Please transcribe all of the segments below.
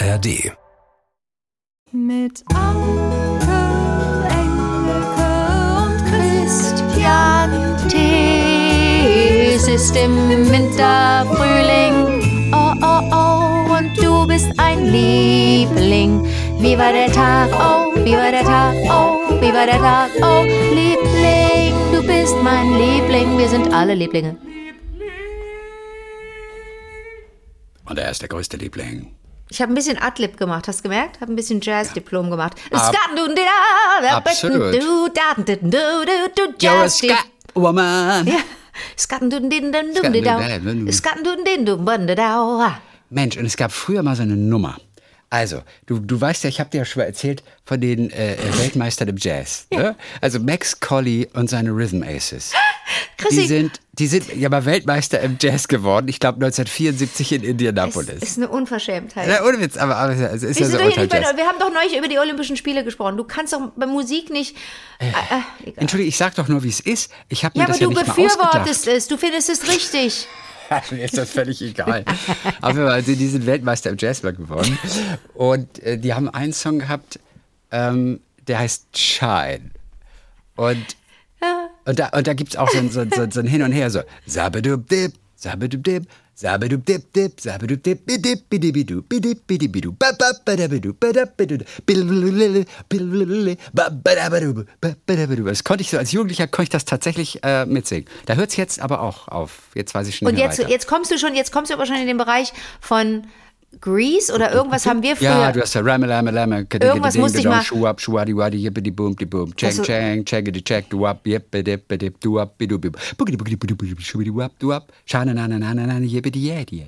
ARD. Mit Anke, Engelke und Christian T. Es ist im Winter Frühling. Oh, oh, oh, und du bist ein Liebling. Wie war der Tag? Oh, wie war der Tag? Oh, wie war der Tag? Oh, Liebling, du bist mein Liebling. Wir sind alle Lieblinge. Und er ist der größte Liebling. Ich habe ein bisschen Adlib gemacht, hast du gemerkt? Habe ein bisschen Jazz-Diplom gemacht. Ab- Absolut. You're a Ska Woman. Ja. Mensch, und es gab früher mal so eine Nummer. Also, du, du weißt ja, ich habe dir ja schon mal erzählt von den äh, äh, Weltmeistern im Jazz. Ne? Also Max Colley und seine Rhythm Aces. Die sind, die sind ja mal Weltmeister im Jazz geworden. Ich glaube 1974 in es Indianapolis. ist eine Unverschämtheit. Na, ohne Witz, aber, aber es ist Wir, ja so doch nicht bei, wir haben doch neulich über die Olympischen Spiele gesprochen. Du kannst doch bei Musik nicht. Äh, äh, egal. Entschuldige, ich sag doch nur, wie es ist. Ich habe mir Ja, das aber ja du nicht mal ausgedacht. befürwortest es. Du findest es richtig. Mir ist das völlig egal. Aber also, die sind Weltmeister im Jazzball geworden. Und äh, die haben einen Song gehabt, ähm, der heißt Shine. Und, und da, und da gibt es auch so ein, so, so, so ein Hin und Her, so Sabadub-dip, Sabadub-dip, Das konnte ich so, als Jugendlicher konnte ich das tatsächlich äh, mitsingen. Da hört es jetzt aber auch auf. Jetzt weiß ich schon Und jetzt, weiter. jetzt kommst du schon, jetzt kommst du aber schon in den Bereich von Grease oder irgendwas haben wir früher. Ja, du hast ja Ramme, Lamme, Lamme. Irgendwas musste ich mal- Schuab, Schuadi, Wadi, Yippidi, Boom, die Boom. Chang, Also- Chang, Changity, Check, du up, Yippidi, Bidi, du up, Bidu, Bidu. Bugidi, Bugidi, Budi, Budi, Schubidi, Wap, du up. Shana, na, na, na, na, na, Yippidi.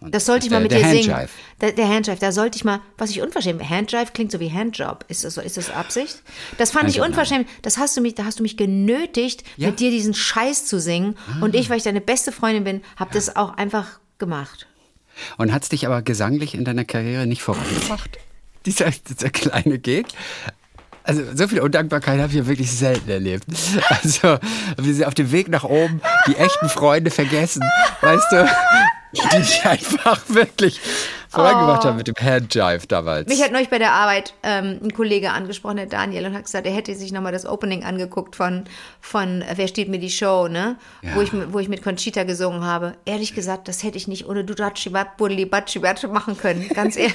Und Das sollte ich mal mit dir singen. Der, der Handjive, da sollte ich mal, was ich unverschämt, Handjive klingt so wie Handjob. Ist das so, ist das Absicht? Das fand ich unverschämt. Das hast du mich, da hast du mich genötigt. Ah. mit dir diesen Scheiß zu singen. Und ich, weil ich deine beste Freundin bin, habe das auch einfach gemacht. Und hat es dich aber gesanglich in deiner Karriere nicht vorangebracht? Dieser, dieser kleine Gig? Also so viel Undankbarkeit habe ich ja wirklich selten erlebt. Also wir sind auf dem Weg nach oben die echten Freunde vergessen, weißt du, die dich einfach wirklich vorangebracht haben mit dem Handjive damals. Oh. Mich hat neulich bei der Arbeit ähm, ein Kollege angesprochen, der Daniel, und hat gesagt, er hätte sich nochmal das Opening angeguckt von, von äh, Wer steht mir die Show, ne? Ja. Wo, ich, wo ich mit Conchita gesungen habe. Ehrlich gesagt, das hätte ich nicht ohne Dudatschibat, Budlibatschibat machen können. Ganz ehrlich.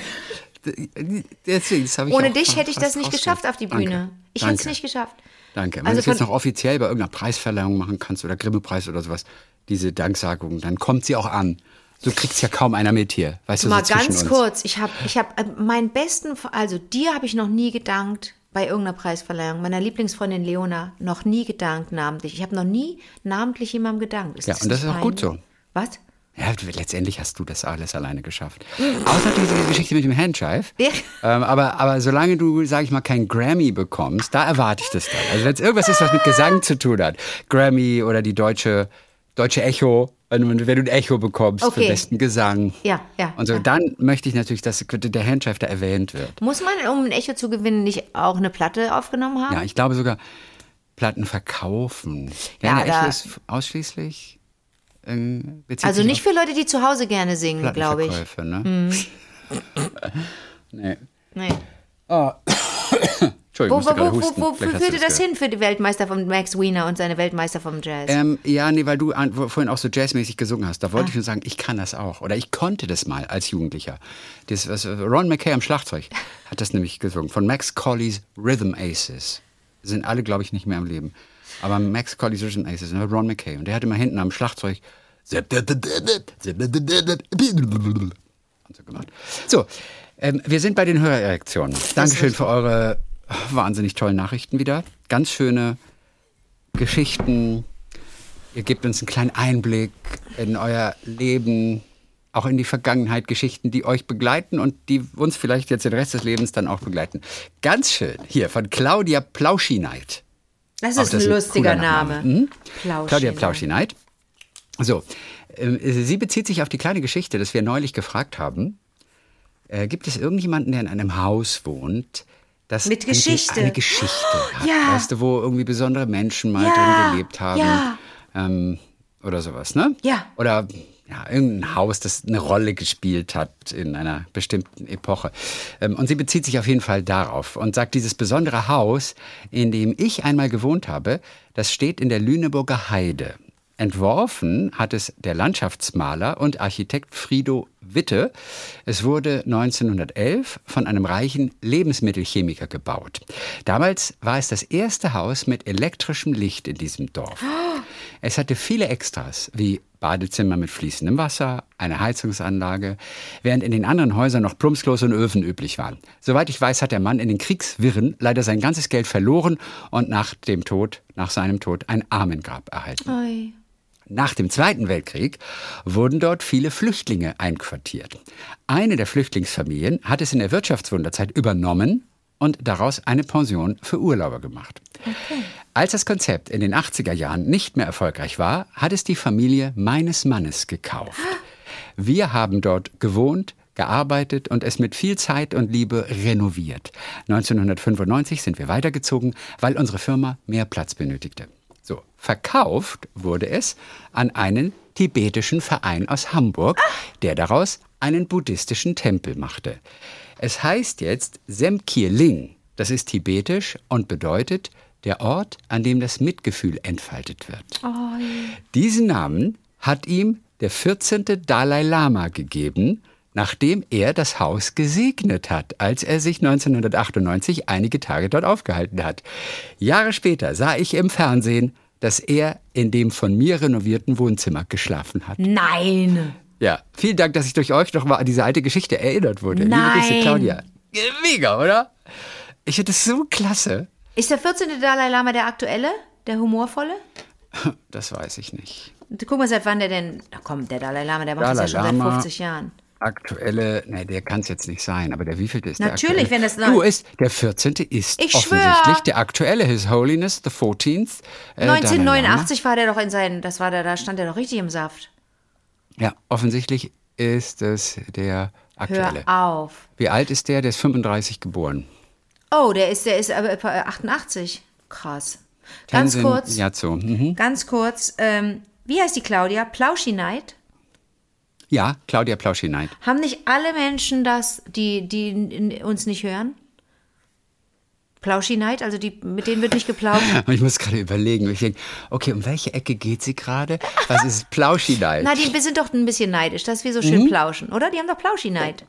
Deswegen, Ohne dich hätte ich das nicht geschafft auf die Bühne. Danke. Ich hätte es nicht geschafft. Danke. Wenn Also du es jetzt noch offiziell bei irgendeiner Preisverleihung machen kannst oder Grimme-Preis oder sowas, diese Danksagung, dann kommt sie auch an. So kriegt's ja kaum einer mit hier. Weißt du, Mal so ganz kurz, ich habe ich hab, äh, meinen besten, also dir habe ich noch nie gedankt bei irgendeiner Preisverleihung, meiner Lieblingsfreundin Leona, noch nie gedankt namentlich. Ich habe noch nie namentlich jemandem gedankt. Ist Ja, und das ist auch gut so. Was? Ja, du- letztendlich hast du das alles alleine geschafft. Außer diese Geschichte mit dem Handjive. Ja. Ähm, aber, aber solange du, sag ich mal, kein Grammy bekommst, da erwarte ich das dann. Also wenn es irgendwas ist, was mit Gesang zu tun hat, Grammy oder die deutsche, deutsche Echo, wenn, du- wenn du ein Echo bekommst für Okay. besten Gesang. Ja, ja, Und so, ja. dann möchte ich natürlich, dass der da erwähnt wird. Muss man, um ein Echo zu gewinnen, nicht auch eine Platte aufgenommen haben? Ja, ich glaube sogar Platten verkaufen. Ja, Ja, Echo ist ausschließlich bezieht also nicht für Leute, die zu Hause gerne singen, glaube ich. Mhm. Ne? nee. Nee. Entschuldigung, Wo, wo, wo, wo, führte das gehört. hin für die Weltmeister von Max Wiener und seine Weltmeister vom Jazz? Ähm, ja, nee, weil du an, vorhin auch so jazzmäßig gesungen hast. Da Ah. wollte ich nur sagen, ich kann das auch. Oder ich konnte das mal als Jugendlicher. Das, was, Ron McKay am Schlagzeug hat das nämlich gesungen. Von Max Colley's Rhythm Aces. Sind alle, glaube ich, nicht mehr am Leben. Aber Max Colley's Rhythm Aces, ne, Ron McKay. Und der hat immer hinten am Schlagzeug und so gemacht. So, ähm, wir sind bei den Hörererektionen. Dankeschön für eure wahnsinnig tollen Nachrichten wieder. Ganz schöne Geschichten. Ihr gebt uns einen kleinen Einblick in euer Leben, auch in die Vergangenheit, Geschichten, die euch begleiten und die uns vielleicht jetzt den Rest des Lebens dann auch begleiten. Ganz schön. Hier von Claudia Plauschineid. das Auch ist ein lustiger cooler Name. Mhm. Plauschi- Claudia Plauschineid. So, ähm, sie bezieht sich auf die kleine Geschichte, das wir neulich gefragt haben. Äh, gibt es irgendjemanden, der in einem Haus wohnt, das Mit Geschichte. eine Geschichte hat? Ja. Weißt du, wo irgendwie besondere Menschen mal Ja. drin gelebt haben? Ja. Ähm, oder sowas, ne? Ja. Oder ja, irgendein Haus, das eine Rolle gespielt hat in einer bestimmten Epoche. Ähm, und sie bezieht sich auf jeden Fall darauf und sagt, dieses besondere Haus, in dem ich einmal gewohnt habe, das steht in der Lüneburger Heide. Entworfen hat es der Landschaftsmaler und Architekt Frido Witte. Es wurde 1911 von einem reichen Lebensmittelchemiker gebaut. Damals war es das erste Haus mit elektrischem Licht in diesem Dorf. Es hatte viele Extras, wie Badezimmer mit fließendem Wasser, eine Heizungsanlage, während in den anderen Häusern noch Plumpsklos und Öfen üblich waren. Soweit ich weiß, hat der Mann in den Kriegswirren leider sein ganzes Geld verloren und nach dem Tod, nach seinem Tod, ein Armengrab erhalten. Oi. Nach dem Zweiten Weltkrieg wurden dort viele Flüchtlinge einquartiert. Eine der Flüchtlingsfamilien hat es in der Wirtschaftswunderzeit übernommen und daraus eine Pension für Urlauber gemacht. Okay. Als das Konzept in den 80er Jahren nicht mehr erfolgreich war, hat es die Familie meines Mannes gekauft. Wir haben dort gewohnt, gearbeitet und es mit viel Zeit und Liebe renoviert. 1995 sind wir weitergezogen, weil unsere Firma mehr Platz benötigte. Verkauft wurde es an einen tibetischen Verein aus Hamburg, der daraus einen buddhistischen Tempel machte. Es heißt jetzt Semkir Ling. Das ist tibetisch und bedeutet der Ort, an dem das Mitgefühl entfaltet wird. Oh. Diesen Namen hat ihm der 14. Dalai Lama gegeben, nachdem er das Haus gesegnet hat, als er sich 1998 einige Tage dort aufgehalten hat. Jahre später sah ich im Fernsehen, dass er in dem von mir renovierten Wohnzimmer geschlafen hat. Nein. Ja, vielen Dank, dass ich durch euch noch mal an diese alte Geschichte erinnert wurde. Nein. Liebe Grüße, Claudia. Mega, oder? Ich finde das so klasse. Ist der 14. Dalai Lama der aktuelle? Der humorvolle? Das weiß ich nicht. Guck mal, seit wann der denn. Na komm, der Dalai Lama, der macht Dalai das ja schon Lama. seit 50 Jahren. Aktuelle, ne, der kann es jetzt nicht sein, aber der wievielte ist Natürlich, der aktuelle? wenn das Du ist, der 14. ist Ich offensichtlich schwör. der aktuelle, His Holiness, the 14th. äh, Dalai 1989 war der doch in seinen. Das war der, da stand der doch richtig im Saft. Ja, offensichtlich ist es der aktuelle. Hör auf. Wie alt ist der? Der ist 35 geboren. Oh, der ist, der ist aber äh, 88. Krass. Ganz Tenzin kurz. Gyatso. Mhm. Ganz kurz. Ähm, wie heißt die Claudia? Plauschi-Neid? Ja, Claudia Plauschi-Neid. Haben nicht alle Menschen das, die, die uns nicht hören? Plauschi-Neid? Also die, mit denen wird nicht geplauscht. Ich muss gerade überlegen. Ich denke, okay, um welche Ecke geht sie gerade? Was ist Plauschi-Neid? Na, die wir sind doch ein bisschen neidisch, dass wir so Mhm. schön plauschen, oder? Die haben doch Plauschi-Neid.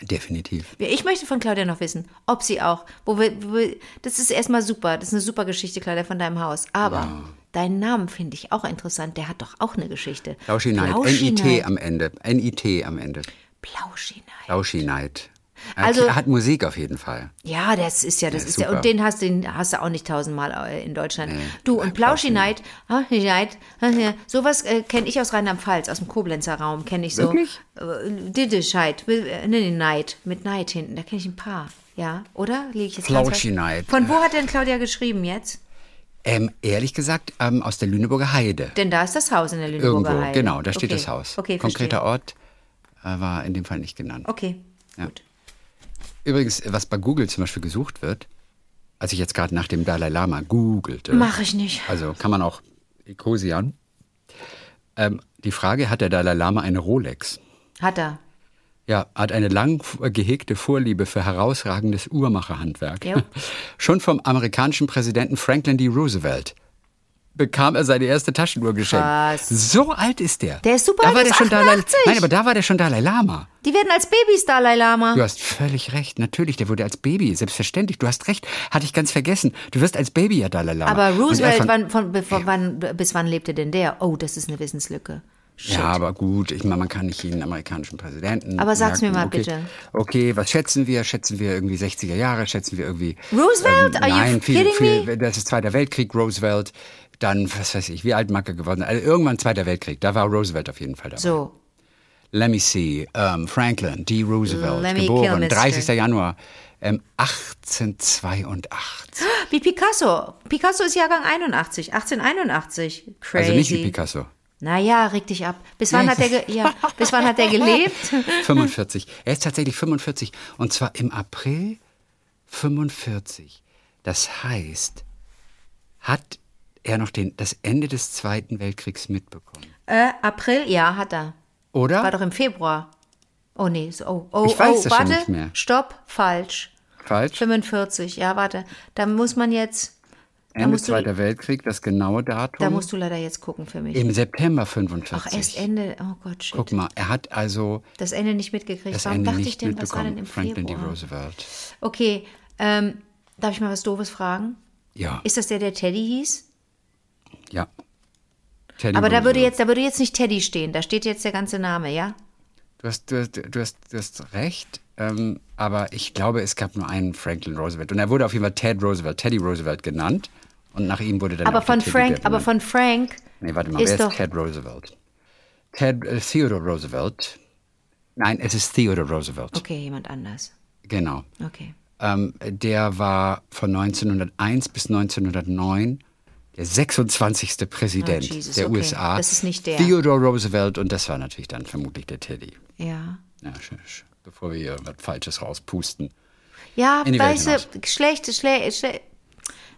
Definitiv. Ich möchte von Claudia noch wissen, ob sie auch, wo wir, wo wir, das ist erstmal super, das ist eine super Geschichte, Claudia, von deinem Haus. Aber deinen Namen finde ich auch interessant, der hat doch auch eine Geschichte. Plauschi-Neid. Plauschi-Neid. N-I-T am Ende. N-I-T am Ende. Plauschi-Neid. Plauschi-Neid. Er Also- hat Musik auf jeden Fall. Ja, das ist ja, das Ja, ist ja, und den hast, den hast du auch nicht tausendmal äh, in Deutschland. Nee, du, und Plauschi-Neid, Plauschi-Neid, sowas äh, kenne ich aus Rheinland-Pfalz, aus dem Koblenzer Raum, kenne ich so. Wirklich? Äh, Diddischheit, äh, nee, Neid, mit Neid hinten, da kenne ich ein paar. Ja, oder? Liege ich jetzt ganz falsch? Plauschi-Neid. Von wo hat denn Claudia geschrieben jetzt? Ähm, ehrlich gesagt, ähm, aus der Lüneburger Heide. Denn da ist das Haus in der Lüneburger Irgendwo, Heide. genau, da steht okay. das Haus. Okay, Konkreter verstehe. Ort äh, war in dem Fall nicht genannt. Okay, Ja. gut. Übrigens, was bei Google zum Beispiel gesucht wird, als ich jetzt gerade nach dem Dalai Lama googelte. Mach ich nicht. Also kann man auch Ecosian. Ähm, die Frage, hat der Dalai Lama eine Rolex? Hat er. Ja, hat eine lang gehegte Vorliebe für herausragendes Uhrmacherhandwerk. Schon vom amerikanischen Präsidenten Franklin D. Roosevelt bekam er seine erste Taschenuhr geschenkt. Krass. So alt ist der. Der ist super da alt, war der schon Dalai, 88. Nein, aber da war der schon Dalai Lama. Die werden als Babys Dalai Lama. Du hast völlig recht. Natürlich, der wurde als Baby, selbstverständlich. Du hast recht. Hatte ich ganz vergessen. Du wirst als Baby ja Dalai Lama. Aber er Roosevelt, von- wann, von, von, wann, bis wann lebte denn der? Oh, das ist eine Wissenslücke. Shit. Ja, aber gut, ich meine, man kann nicht jeden amerikanischen Präsidenten. Aber sag's mir mal okay, bitte. Okay, was schätzen wir? Schätzen wir irgendwie 60er Jahre? Schätzen wir irgendwie. Roosevelt? Are you nein, viel, kidding viel, me? Das ist Zweiter Weltkrieg, Roosevelt. Dann, was weiß ich, wie alt mag er geworden sein? Also irgendwann Zweiter Weltkrieg, da war Roosevelt auf jeden Fall dabei. So. Let me see. Ähm, Franklin D. Roosevelt, Let kill geboren Mr. 30. Januar ähm, 1882. Wie Picasso. Picasso ist Jahrgang 81, 1881. Crazy. Also nicht wie Picasso. Naja, reg dich ab. Bis wann hat der, ja, bis wann hat der gelebt? 45. Er ist tatsächlich 45. Und zwar im April 45. Das heißt, hat er noch den, das Ende des Zweiten Weltkriegs mitbekommen? Äh, April, ja, hat er. Oder? War doch im Februar. Oh nee, so, oh, oh, Ich weiß oh, das schon warte. nicht mehr. Stopp, falsch. Falsch. 45, ja, warte. Da muss man jetzt, Ende musst, du, Zweiter Weltkrieg, das genaue Datum. da musst du leider jetzt gucken für mich. Im September 45. Ach, erst Ende, oh Gott, shit. Guck mal, er hat also Das Ende nicht mitgekriegt. das Warum Ende dachte nicht ich denn, was war denn im Franklin D. Februar? Roosevelt. Okay, ähm, darf ich mal was Doofes fragen? Ja, Ist das der, der Teddy hieß? ja. Teddy Aber da würde, jetzt, da würde jetzt nicht Teddy stehen, da steht jetzt der ganze Name, ja? Du hast, du, hast, du, hast, du hast recht, ähm, aber ich glaube, es gab nur einen Franklin Roosevelt. Und er wurde auf jeden Fall Ted Roosevelt, Teddy Roosevelt genannt. Und nach ihm wurde dann Aber von Frank, aber von Frank Nee, warte mal, ist wer ist Ted Roosevelt? Ted äh, Theodore Roosevelt. Nein, es ist Theodore Roosevelt. Okay, jemand anders. Genau. Okay. Ähm, der war von 1901 bis 1909 der 26. Präsident Oh, Jesus, der okay. USA. Das ist nicht der. Theodore Roosevelt und das war natürlich dann vermutlich der Teddy. Ja. Ja, bevor wir hier was Falsches rauspusten. Ja, weißt du, schlecht, schlecht, schlecht.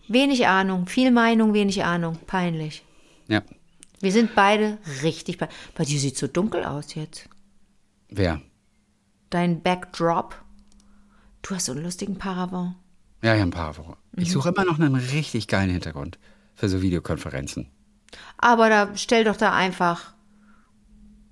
Wenig Ahnung, viel Meinung, wenig Ahnung. Peinlich. Ja. Wir sind beide richtig bei. Bei dir sieht so dunkel aus jetzt. Wer? Dein Backdrop. Du hast so einen lustigen Paravent. Ja, ja, ein Wochen. Mhm. Ich suche immer noch einen richtig geilen Hintergrund für so Videokonferenzen. Aber da stell doch da einfach.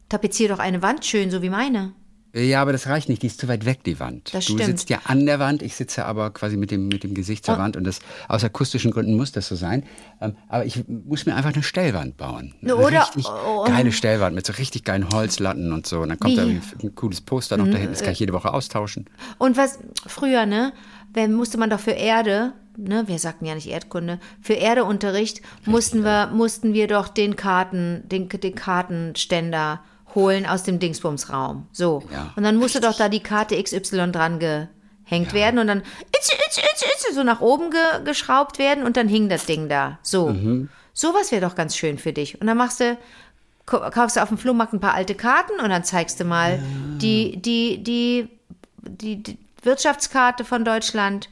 Tapezier doch eine Wand schön, so wie meine. Ja, aber das reicht nicht, die ist zu weit weg, die Wand. Das du stimmt. sitzt ja an der Wand, ich sitze aber quasi mit dem, mit dem Gesicht zur Oh. Wand und das, aus akustischen Gründen muss das so sein. Ähm, aber ich muss mir einfach eine Stellwand bauen. Eine Oder- richtig oh. geile Stellwand mit so richtig geilen Holzlatten und so. Und dann kommt Wie? da ein cooles Poster noch dahin, das kann ich jede Woche austauschen. Und was früher, ne? Wenn musste man doch für Erde, ne? Wir sagten ja nicht Erdkunde, für Erdeunterricht mussten wir, mussten wir doch den Karten, den, den Kartenständer holen aus dem Dingsbumsraum. So. Ja. Und dann musste doch da die Karte XY dran gehängt werden und dann itz, itz, itz, itz, so nach oben ge, geschraubt werden und dann hing das Ding da. So. Mhm. Sowas wäre doch ganz schön für dich. Und dann machst du, kaufst du auf dem Flohmarkt ein paar alte Karten und dann zeigst du mal die, die, die, die, die Wirtschaftskarte von Deutschland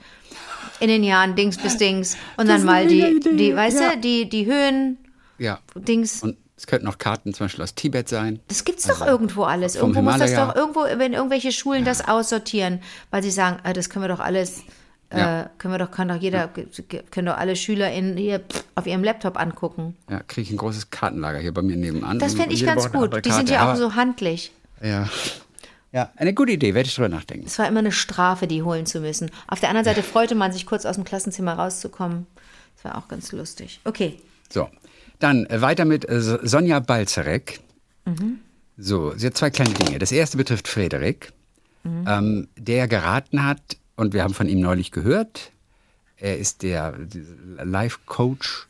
in den Jahren Dings bis Dings und dann ist mal die, die, weißt ja. du, die, die Höhen, Ja. Dings. Und es könnten noch Karten zum Beispiel aus Tibet sein. Das gibt's doch irgendwo alles. Irgendwo muss das Himalaya. doch irgendwo, wenn irgendwelche Schulen das aussortieren, weil sie sagen, ah, das können wir doch alles, Ja. äh, können wir doch, kann doch jeder, können doch alle Schüler in hier auf ihrem Laptop angucken. Ja, kriege ich ein großes Kartenlager hier bei mir nebenan. Das fände ich ganz Woche gut. Die sind ja auch so handlich. Ja. Ja, eine gute Idee, werde ich drüber nachdenken. Es war immer eine Strafe, die holen zu müssen. Auf der anderen Seite freute man sich kurz aus dem Klassenzimmer rauszukommen. Das war auch ganz lustig. Okay. So, dann äh, weiter mit äh, So- Sonja Balzerek. Mhm. So, sie hat zwei kleine Dinge. Das erste betrifft Frederik, Mhm. ähm, der geraten hat, und wir haben von ihm neulich gehört, er ist der Life-Coach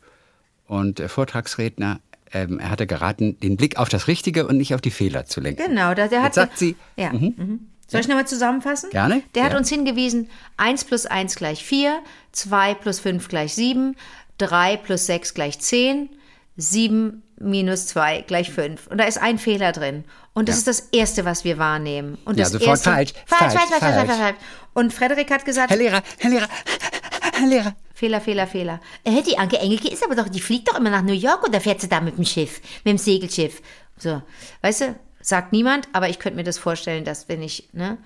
und Vortragsredner. Ähm, er hatte geraten, den Blick auf das Richtige und nicht auf die Fehler zu lenken. Genau, da, der hat. Sagt sie, Ja. Mhm. Soll ich nochmal zusammenfassen? Gerne, Der hat ja. uns hingewiesen, 1 plus 1 gleich 4, 2 plus 5 gleich 7, 3 plus 6 gleich 10, 7 minus 2 gleich 5. Und da ist ein Fehler drin. Und das Ja. ist das Erste, was wir wahrnehmen. Und Ja, das sofort erste, falsch, Falsch, falsch, falsch, falsch, falsch, falsch. Und Frederik hat gesagt, Herr Lehrer, Herr Lehrer, Herr Lehrer. Fehler, Fehler, Fehler. Äh, die Anke Engelke ist aber doch, die fliegt doch immer nach New York oder fährt sie da mit dem Schiff, mit dem Segelschiff. So, weißt du, sagt niemand, aber ich könnte mir das vorstellen, dass wenn ich, ne,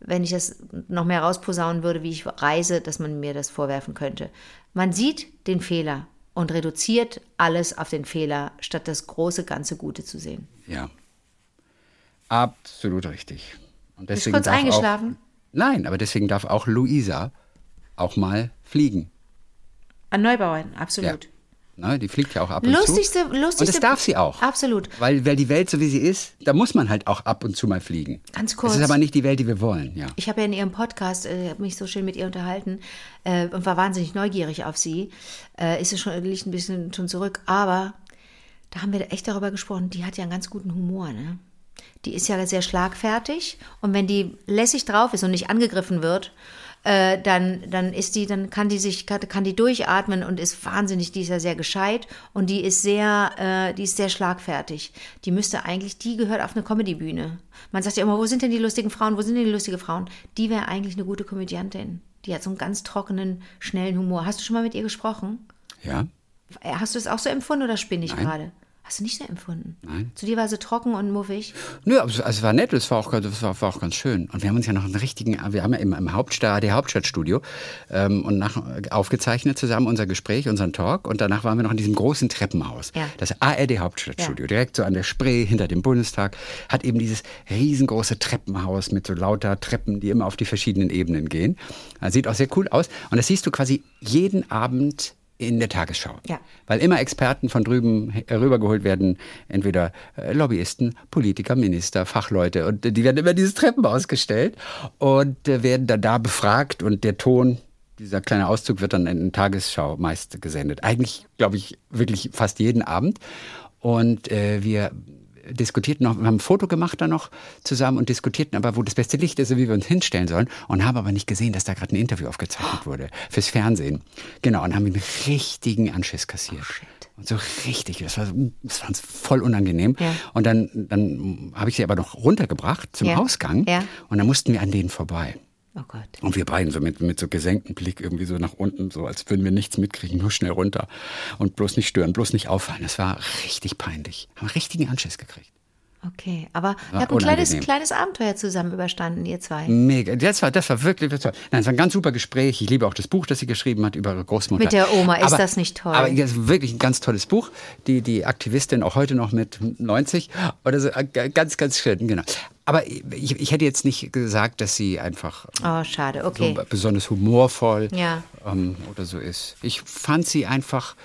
wenn ich das noch mehr rausposaunen würde, wie ich reise, dass man mir das vorwerfen könnte. Man sieht den Fehler und reduziert alles auf den Fehler, statt das große, ganze Gute zu sehen. Ja. Absolut richtig. Und Bist deswegen kurz darf eingeschlafen? Auch, nein, aber deswegen darf auch Luisa auch mal fliegen. An Neubauern, absolut. Ne, die fliegt ja auch ab und Lustigste, zu. lustigste. Und das darf sie auch. Absolut. Weil, weil die Welt so wie sie ist, da muss man halt auch ab und zu mal fliegen. Ganz kurz. Das ist aber nicht die Welt, die wir wollen, ja. Ich habe ja in ihrem Podcast, äh, habe mich so schön mit ihr unterhalten äh, und war wahnsinnig neugierig auf sie. Äh, ist es schon, liegt ein bisschen schon zurück, aber da haben wir echt darüber gesprochen. Die hat ja einen ganz guten Humor, ne? Die ist ja sehr schlagfertig und wenn die lässig drauf ist und nicht angegriffen wird, äh, dann, dann ist die, dann kann die sich, kann, kann die durchatmen und ist wahnsinnig, die ist ja sehr gescheit und die ist sehr, äh, die ist sehr schlagfertig. Die müsste eigentlich, die gehört auf eine Comedybühne. Man sagt ja immer, wo sind denn die lustigen Frauen, wo sind denn die lustigen Frauen? Die wäre eigentlich eine gute Komödiantin. Die hat so einen ganz trockenen, schnellen Humor. Hast du schon mal mit ihr gesprochen? Ja? Hast du es auch so empfunden oder spinne ich Nein. gerade? Hast du nicht so empfunden? Nein. Zu dir war sie trocken und muffig? Nö, aber es, also es war nett, es war, auch, es war, war auch ganz schön. Und wir haben uns ja noch einen richtigen, wir haben ja im, im Hauptstadt, Hauptstadtstudio ähm, und nach, aufgezeichnet zusammen unser Gespräch, unseren Talk. Und danach waren wir noch in diesem großen Treppenhaus. Ja. Das ARD Hauptstadtstudio, Ja. direkt so an der Spree hinter dem Bundestag, hat eben dieses riesengroße Treppenhaus mit so lauter Treppen, die immer auf die verschiedenen Ebenen gehen. Das sieht auch sehr cool aus. Und das siehst du quasi jeden Abend in der Tagesschau. Ja. Weil immer Experten von drüben rübergeholt werden, entweder äh, Lobbyisten, Politiker, Minister, Fachleute und äh, die werden immer dieses Treppenhaus gestellt und äh, werden dann da befragt und der Ton, dieser kleine Auszug wird dann in der Tagesschau meist gesendet. Eigentlich, glaube ich, wirklich fast jeden Abend. Und äh, wir diskutierten noch, wir haben ein Foto gemacht da noch zusammen und diskutierten aber, wo das beste Licht ist und wie wir uns hinstellen sollen und haben aber nicht gesehen, dass da gerade ein Interview aufgezeichnet wurde fürs Fernsehen. Genau, und haben einen richtigen Anschiss kassiert. und so richtig, das war, das war uns voll unangenehm. Ja. Und dann, dann habe ich sie aber noch runtergebracht zum Ja. Ausgang Ja. und dann mussten wir an denen vorbei. Oh Gott. Und wir beiden so mit, mit so gesenktem Blick irgendwie so nach unten, so als würden wir nichts mitkriegen, nur schnell runter. Und bloß nicht stören, bloß nicht auffallen. Das war richtig peinlich. Haben einen richtigen Anschiss gekriegt. Okay, aber ihr habt ein kleines, kleines Abenteuer zusammen überstanden, ihr zwei. Mega. Das war, das war wirklich, das war, nein, es war ein ganz super Gespräch. Ich liebe auch das Buch, das sie geschrieben hat über ihre Großmutter. Mit der Oma, ist aber, das nicht toll? Aber das ist wirklich ein ganz tolles Buch. Die, die Aktivistin auch heute noch mit 90 oder so. äh, Ganz, ganz schön, genau. Aber ich, ich hätte jetzt nicht gesagt, dass sie einfach Oh, schade, okay. so besonders humorvoll Ja. ähm, oder so ist. Ich fand sie einfach,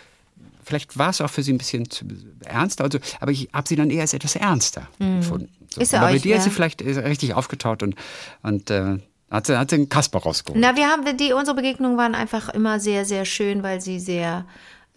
vielleicht war es auch für sie ein bisschen zu ernster, also, aber ich habe sie dann eher als etwas ernster empfunden. So. Mhm. Ist ja aber bei euch, dir ist sie ja. vielleicht richtig aufgetaut und, und äh, hat, sie, hat sie einen Kasper rausgeholt. Na, wir haben, die, unsere Begegnungen waren einfach immer sehr, sehr schön, weil sie sehr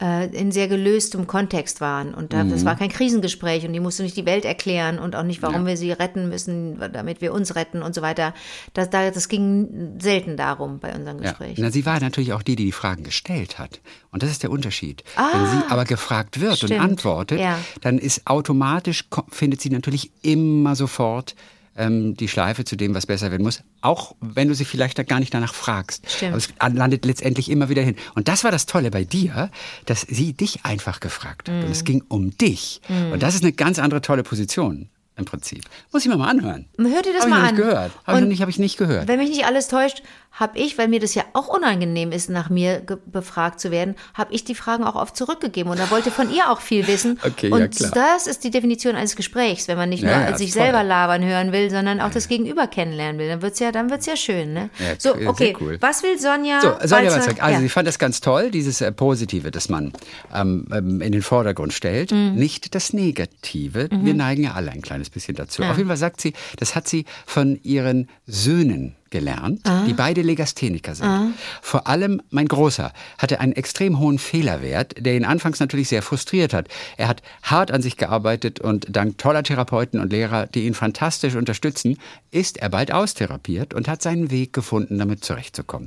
äh, in sehr gelöstem Kontext waren. Und da, Mhm. das war kein Krisengespräch und die musste nicht die Welt erklären und auch nicht, warum wir sie retten müssen, damit wir uns retten und so weiter. Das, da, das ging selten darum bei unserem Ja. Gespräch. Na, sie war natürlich auch die, die die Fragen gestellt hat. Und das ist der Unterschied. Wenn sie aber gefragt wird und Ah, Stimmt. antwortet, Ja. dann ist automatisch, findet sie natürlich immer sofort ähm, die Schleife zu dem, was besser werden muss. Auch wenn du sie vielleicht gar nicht danach fragst. Stimmt. Aber es landet letztendlich immer wieder hin. Und das war das Tolle bei dir, dass sie dich einfach gefragt hat. Und Mhm. es ging um dich. Und das ist eine ganz andere tolle Position im Prinzip. Muss ich mir mal anhören. Hör dir das Hab mal ich noch an. nicht gehört. Habe ich, Und hab ich nicht gehört. Wenn mich nicht alles täuscht, habe ich, weil mir das ja auch unangenehm ist, nach mir befragt zu werden, habe ich die Fragen auch oft zurückgegeben und er wollte von ihr auch viel wissen. Okay, ja, und klar. das ist die Definition eines Gesprächs, wenn man nicht Ja, nur ja, sich voll. selber labern hören will, sondern auch das Gegenüber kennenlernen will. Dann wird's ja, dann wird's ja schön, ne? Ja, so, okay. cool. Was will Sonja? So, Sonja Walzak, also ja. sie fand das ganz toll, dieses äh, Positive, das man ähm, ähm, in den Vordergrund stellt, Mhm. nicht das Negative. Wir neigen ja alle ein kleines bisschen dazu. Auf jeden Fall sagt sie, das hat sie von ihren Söhnen gelernt, Ah. die beide Legastheniker sind. Vor allem mein Großer hatte einen extrem hohen Fehlerwert, der ihn anfangs natürlich sehr frustriert hat. Er hat hart an sich gearbeitet und dank toller Therapeuten und Lehrer, die ihn fantastisch unterstützen, ist er bald austherapiert und hat seinen Weg gefunden, damit zurechtzukommen.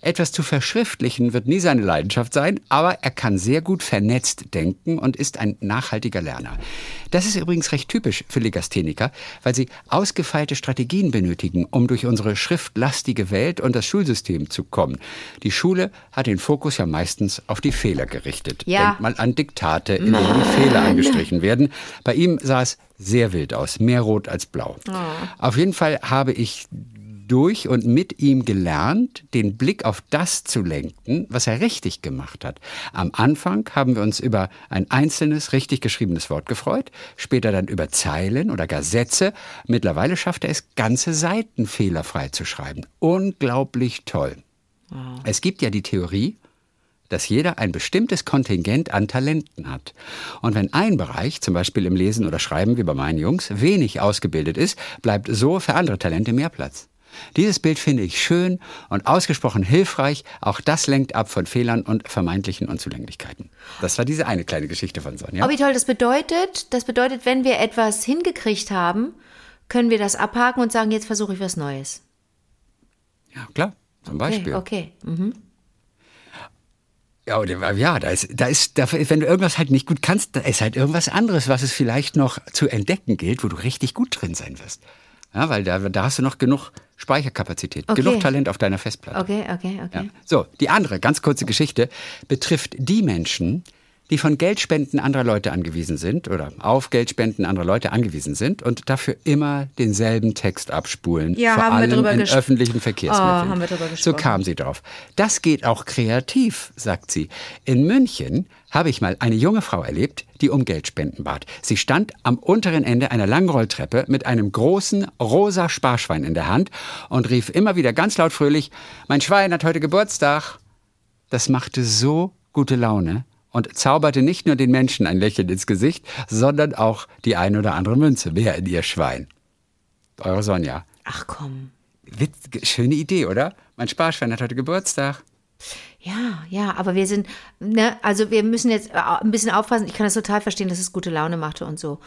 Etwas zu verschriftlichen wird nie seine Leidenschaft sein, aber er kann sehr gut vernetzt denken und ist ein nachhaltiger Lerner. Das ist übrigens recht typisch für Legastheniker, weil sie ausgefeilte Strategien benötigen, um durch unsere schriftlastige Welt und das Schulsystem zu kommen. Die Schule hat den Fokus ja meistens auf die Fehler gerichtet. Ja. Denk mal an Diktate, in denen die Fehler angestrichen werden. Bei ihm sah es sehr wild aus, mehr rot als blau. Auf jeden Fall habe ich durch und mit ihm gelernt, den Blick auf das zu lenken, was er richtig gemacht hat. Am Anfang haben wir uns über ein einzelnes, richtig geschriebenes Wort gefreut, später dann über Zeilen oder gar Sätze. Mittlerweile schafft er es, ganze Seiten fehlerfrei zu schreiben. Unglaublich toll. Es gibt ja die Theorie, dass jeder ein bestimmtes Kontingent an Talenten hat. Und wenn ein Bereich, zum Beispiel im Lesen oder Schreiben wie bei meinen Jungs, wenig ausgebildet ist, bleibt so für andere Talente mehr Platz. Dieses Bild finde ich schön und ausgesprochen hilfreich. Auch das lenkt ab von Fehlern und vermeintlichen Unzulänglichkeiten. Das war diese eine kleine Geschichte von Sonja. Oh, wie toll. Das bedeutet, das bedeutet, wenn wir etwas hingekriegt haben, können wir das abhaken und sagen, jetzt versuche ich was Neues. Ja, klar, zum Okay, Beispiel. okay. Mhm. Ja, ja, da ist, da ist, da, wenn du irgendwas halt nicht gut kannst, da ist halt irgendwas anderes, was es vielleicht noch zu entdecken gilt, wo du richtig gut drin sein wirst. Ja, weil da, da hast du noch genug Speicherkapazität, Okay. genug Talent auf deiner Festplatte. Okay, okay, okay. Ja. So, die andere ganz kurze Geschichte betrifft die Menschen, die von Geldspenden anderer Leute angewiesen sind oder auf Geldspenden anderer Leute angewiesen sind und dafür immer denselben Text abspulen. Ja, vor haben wir allem drüber in öffentlichen Verkehrsmitteln. Oh, haben wir drüber so gesprochen. kam sie drauf. Das geht auch kreativ, sagt sie. In München habe ich mal eine junge Frau erlebt, die um Geldspenden bat. Sie stand am unteren Ende einer langen Rolltreppe mit einem großen rosa Sparschwein in der Hand und rief immer wieder ganz laut fröhlich, mein Schwein hat heute Geburtstag. Das machte so gute Laune und zauberte nicht nur den Menschen ein Lächeln ins Gesicht, sondern auch die ein oder andere Münze mehr in ihr Schwein. Eure Sonja. Ach komm. Witz, schöne Idee, oder? Mein Sparschwein hat heute Geburtstag. Ja, ja, aber wir sind, ne, also wir müssen jetzt äh, ein bisschen aufpassen. Ich kann das total verstehen, dass es gute Laune machte und so.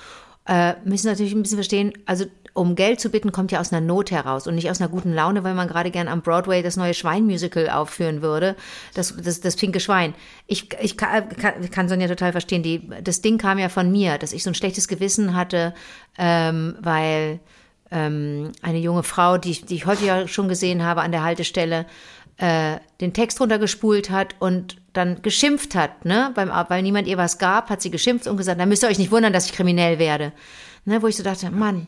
Äh, müssen natürlich ein bisschen verstehen, also um Geld zu bitten, kommt ja aus einer Not heraus und nicht aus einer guten Laune, weil man gerade gern am Broadway das neue Schweinmusical aufführen würde, das, das, das pinke Schwein. Ich, ich kann, kann, Sonja total verstehen. Die, das Ding kam ja von mir, dass ich so ein schlechtes Gewissen hatte, ähm, weil ähm, eine junge Frau, die, die ich heute ja schon gesehen habe an der Haltestelle, äh, den Text runtergespult hat und dann geschimpft hat, ne? Beim, weil niemand ihr was gab, hat sie geschimpft und gesagt, da müsst ihr euch nicht wundern, dass ich kriminell werde. Ne? Wo ich so dachte, Mann,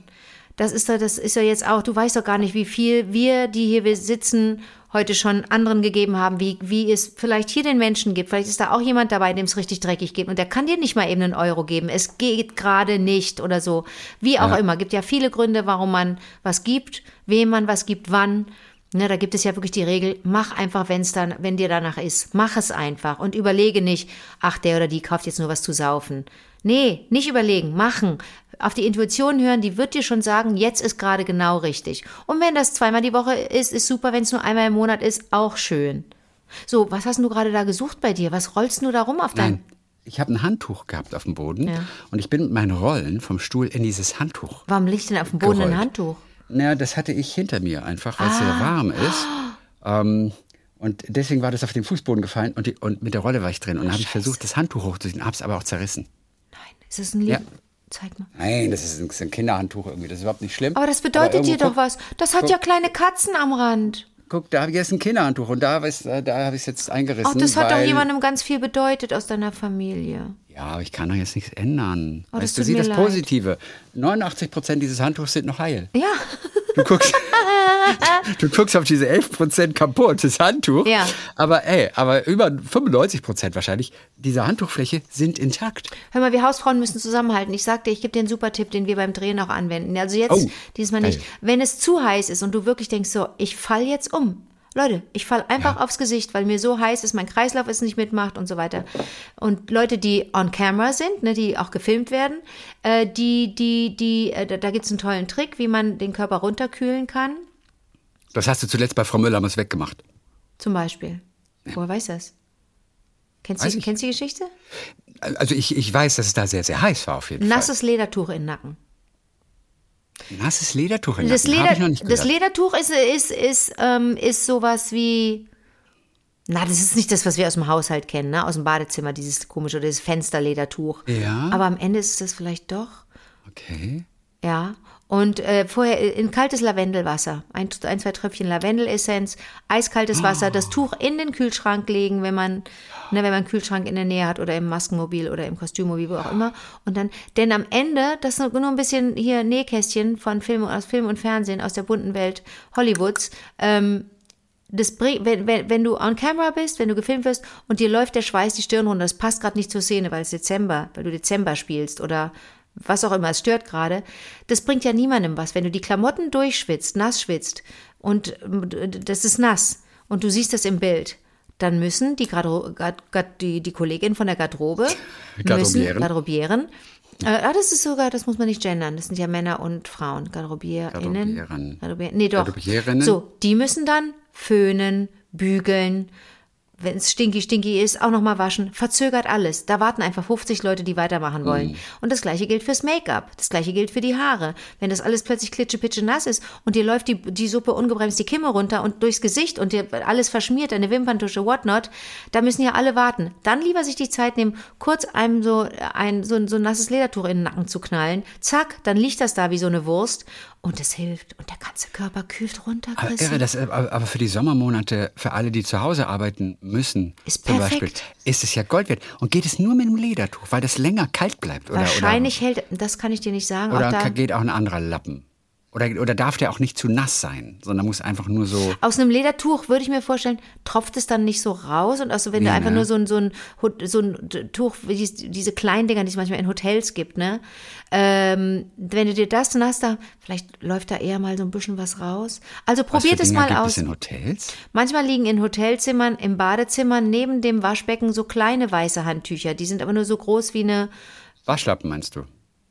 das ist doch, das ist ja jetzt auch, du weißt doch gar nicht, wie viel wir, die hier sitzen, heute schon anderen gegeben haben, wie, wie es vielleicht hier den Menschen gibt. Vielleicht ist da auch jemand dabei, dem es richtig dreckig geht und der kann dir nicht mal eben einen Euro geben. Es geht gerade nicht oder so. Wie auch Ja. immer. Gibt ja viele Gründe, warum man was gibt, wem man was gibt, wann. Ne, da gibt es ja wirklich die Regel, mach einfach, wenn's dann, wenn dir danach ist. Mach es einfach und überlege nicht, ach, der oder die kauft jetzt nur was zu saufen. Nee, nicht überlegen, machen. Auf die Intuition hören, die wird dir schon sagen, jetzt ist gerade genau richtig. Und wenn das zweimal die Woche ist, ist super. Wenn es nur einmal im Monat ist, auch schön. So, was hast du gerade da gesucht bei dir? Was rollst du da rum auf dein... Nein, ich habe ein Handtuch gehabt auf dem Boden Ja. und ich bin mit meinen Rollen vom Stuhl in dieses Handtuch. Warum liegt denn auf dem Boden ein Gerollt. Handtuch? Naja, das hatte ich hinter mir einfach, weil es Ah. sehr warm ist. Ähm, und deswegen war das auf den Fußboden gefallen und, die, und mit der Rolle war ich drin. Und dann habe ich versucht, das Handtuch hochzuziehen, habe es aber auch zerrissen. Nein, ist das ein Lied? Ja. Zeig mal. Nein, das ist ein, das ist ein Kinderhandtuch irgendwie, das ist überhaupt nicht schlimm. Aber das bedeutet dir doch was. Das hat guck- ja kleine Katzen am Rand. Guck, da habe ich jetzt ein Kinderhandtuch und da, ist- da habe ich es jetzt eingerissen. Ach, das hat doch jemandem ganz viel bedeutet aus deiner Familie. Ja, aber ich kann doch jetzt nichts ändern. Oh, weißt du, sieh das. Positive. 89 Prozent dieses Handtuchs sind noch heil. Ja, Du guckst, du guckst auf diese 11 Prozent kaputtes Handtuch. Ja. Aber ey, aber über 95 Prozent wahrscheinlich dieser Handtuchfläche sind intakt. hör mal, wir Hausfrauen müssen zusammenhalten. Ich sagte, ich gebe dir einen super Tipp, den wir beim Drehen auch anwenden. Also jetzt, Oh, diesmal nicht. geil. Wenn es zu heiß ist und du wirklich denkst so, ich fall jetzt um. Leute, ich fall einfach aufs Gesicht, weil mir so heiß ist, mein Kreislauf es nicht mitmacht und so weiter. Und Leute, die on camera sind, ne, die auch gefilmt werden, äh, die, die, die, äh, da, da gibt's einen tollen Trick, wie man den Körper runterkühlen kann. Das hast du zuletzt bei Frau Müller mal weggemacht. Zum Beispiel. Woher weiß das? Kennst Weiß du, ich. kennst du die Geschichte? Also ich, ich weiß, dass es da sehr, sehr heiß war auf jeden Nasses Ledertuch in den Nacken. Nasses Ledertuch in Das, Leder, das. Ledertuch ist, ist, ist, ähm, ist sowas wie. Na, das ist nicht das, was wir aus dem Haushalt kennen, ne? aus dem Badezimmer, dieses komische, dieses Fensterledertuch. Ja. Aber am Ende ist es das vielleicht doch. Okay. Ja. Und äh, vorher in kaltes Lavendelwasser. Ein, ein zwei Tröpfchen Lavendelessenz, eiskaltes Wasser, das Tuch in den Kühlschrank legen, wenn man, ne, wenn man einen Kühlschrank in der Nähe hat oder im Maskenmobil oder im Kostümmobil, wo auch immer. Und dann, denn am Ende, das ist nur ein bisschen hier Nähkästchen von Film, aus Film und Fernsehen, aus der bunten Welt Hollywoods, ähm, das bring, wenn, wenn, wenn du on camera bist, wenn du gefilmt wirst und dir läuft der Schweiß die Stirn runter, das passt gerade nicht zur Szene, weil es Dezember, weil du Dezember spielst oder was auch immer, es stört gerade. Das bringt ja niemandem was. Wenn du die Klamotten durchschwitzt, nass schwitzt und äh, das ist nass und du siehst das im Bild, dann müssen die, Gardro Gard Gard die, die Kollegin von der Garderobe müssen, Garderobieren. Äh, ah, das ist sogar, das muss man nicht gendern. Das sind ja Männer und Frauen. GarderobierInnen. Garderobieren. Garderobier nee, doch. So, die müssen dann föhnen, bügeln, wenn es stinky stinky ist, auch nochmal waschen. Verzögert alles. Da warten einfach 50 Leute, die weitermachen wollen. Mhm. Und das gleiche gilt fürs Make-up. Das gleiche gilt für die Haare. Wenn das alles plötzlich klitschepitsche nass ist und dir läuft die, die Suppe ungebremst die Kimme runter und durchs Gesicht und dir alles verschmiert, deine Wimperntusche, whatnot, da müssen ja alle warten. Dann lieber sich die Zeit nehmen, kurz einem so ein, so, ein- so ein nasses Ledertuch in den Nacken zu knallen. Zack, dann liegt das da wie so eine Wurst Und es hilft. Und der ganze Körper kühlt runter, Aber, irre, das, aber für die Sommermonate, für alle, die zu Hause arbeiten müssen, Ist zum perfekt. Beispiel, ist es ja Gold wert. Und geht es nur mit einem Ledertuch, weil das länger kalt bleibt? Oder, Wahrscheinlich hält, das kann ich dir nicht sagen. Oder, oder da, geht auch ein anderer Lappen? Oder, oder darf der auch nicht zu nass sein, sondern muss einfach nur so. aus einem Ledertuch würde ich mir vorstellen, tropft es dann nicht so raus und also wenn Nee, du einfach ne? nur so ein, so ein, so ein Tuch, diese kleinen Dinger, die es manchmal in Hotels gibt, ne? Ähm, wenn du dir das nass da, vielleicht läuft da eher mal so ein bisschen was raus. Also probiert es mal gibt aus. es in Hotels? Manchmal liegen in Hotelzimmern, im Badezimmer neben dem Waschbecken so kleine weiße Handtücher. Die sind aber nur so groß wie eine, Waschlappen meinst du?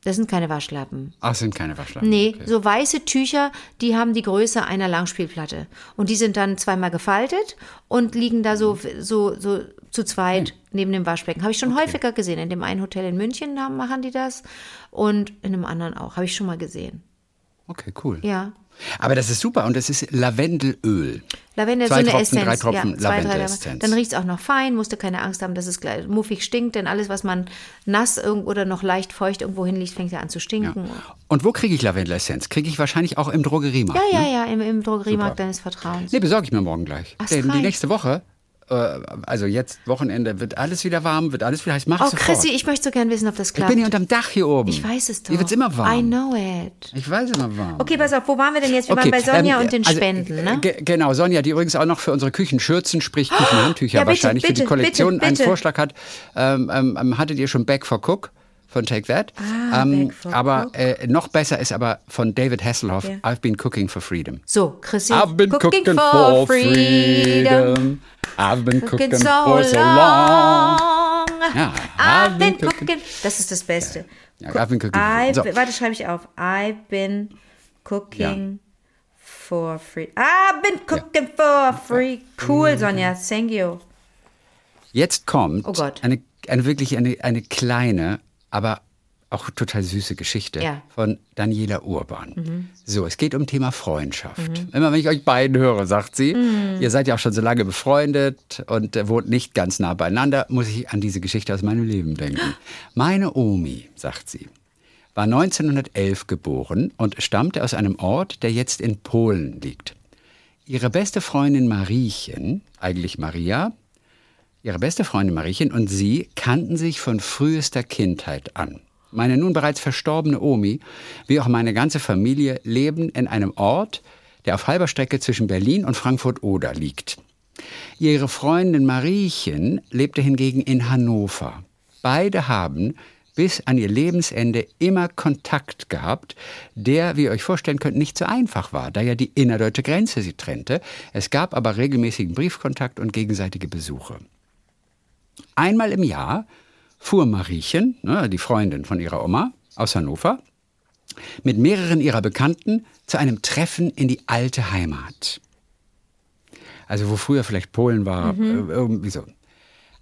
Das sind keine Waschlappen. Ach, sind keine Waschlappen. Nee, Okay. so weiße Tücher, die haben die Größe einer Langspielplatte. Und die sind dann zweimal gefaltet und liegen da so, so, so zu zweit neben dem Waschbecken. Habe ich schon häufiger gesehen. In dem einen Hotel in München machen die das und in einem anderen auch. Habe ich schon mal gesehen. Okay, cool. Ja. Aber das ist super und das ist Lavendelöl. Lavendel, Zwei so eine Tropfen, Essenz. drei Tropfen ja, zwei, drei. Dann riecht es auch noch fein, musst du keine Angst haben, dass es gleich muffig stinkt, denn alles, was man nass oder noch leicht feucht irgendwo hinliegt, fängt ja an zu stinken. Und wo kriege ich Lavendelessenz? Kriege ich wahrscheinlich auch im Drogeriemarkt. Ja, ne? ja, ja, im, im Drogeriemarkt deines Vertrauens. Nee, besorge ich mir morgen gleich. Ach, Denn die nächste Woche, also jetzt Wochenende, wird alles wieder warm, wird alles wieder heiß. Mach Oh, sofort. Chrissy, ich möchte so gern wissen, ob das ich klappt. bin hier unterm Dach hier oben. Ich weiß es doch. Hier wird's immer warm. I know it. Ich weiß immer warm. Okay, pass auf, wo waren wir denn jetzt? Wir waren bei Sonja ähm, und den also, Spenden, ne? ge- Genau, Sonja, die übrigens auch noch für unsere Küchenschürzen, sprich Küchenhandtücher Ja, bitte, wahrscheinlich für die bitte, Kollektion bitte, einen bitte. Vorschlag hat. Ähm, ähm, ähm, hattet ihr schon Back for Cook von Take That? Ah, ähm, for aber äh, noch besser ist aber von David Hasselhoff, Ja. I've been cooking for freedom. So, Chrissy, I've been cooking, for freedom. I've been cooking, Cooking so for so long. Ja, I've been cooking. Das ist das Beste. Ja, I've been cooking. I've, So. Warte, schreibe ich auf. I've been cooking for free. I've been cooking for free. Cool, Sonja. Thank you. Jetzt kommt Oh eine, eine wirklich eine, eine kleine, aber auch total süße Geschichte Ja. Mhm. von Daniela Urban. So, es geht um Thema Freundschaft. Immer wenn ich euch beiden höre, sagt sie, Mhm. ihr seid ja auch schon so lange befreundet und äh, wohnt nicht ganz nah beieinander, muss ich an diese Geschichte aus meinem Leben denken. Meine Omi, sagt sie, war 1911 geboren und stammte aus einem Ort, der jetzt in Polen liegt. Ihre beste Freundin Mariechen, eigentlich Maria, Ihre beste Freundin Mariechen und sie kannten sich von frühester Kindheit an. Meine nun bereits verstorbene Omi, wie auch meine ganze Familie, leben in einem Ort, der auf halber Strecke zwischen Berlin und Frankfurt-Oder liegt. Ihre Freundin Mariechen lebte hingegen in Hannover. Beide haben bis an ihr Lebensende immer Kontakt gehabt, der, wie ihr euch vorstellen könnt, nicht so einfach war, da ja die innerdeutsche Grenze sie trennte. Es gab aber regelmäßigen Briefkontakt und gegenseitige Besuche. Einmal im Jahr fuhr Mariechen, ne, die Freundin von ihrer Oma aus Hannover, mit mehreren ihrer Bekannten zu einem Treffen in die alte Heimat. Also wo früher vielleicht Polen war, äh, irgendwie so.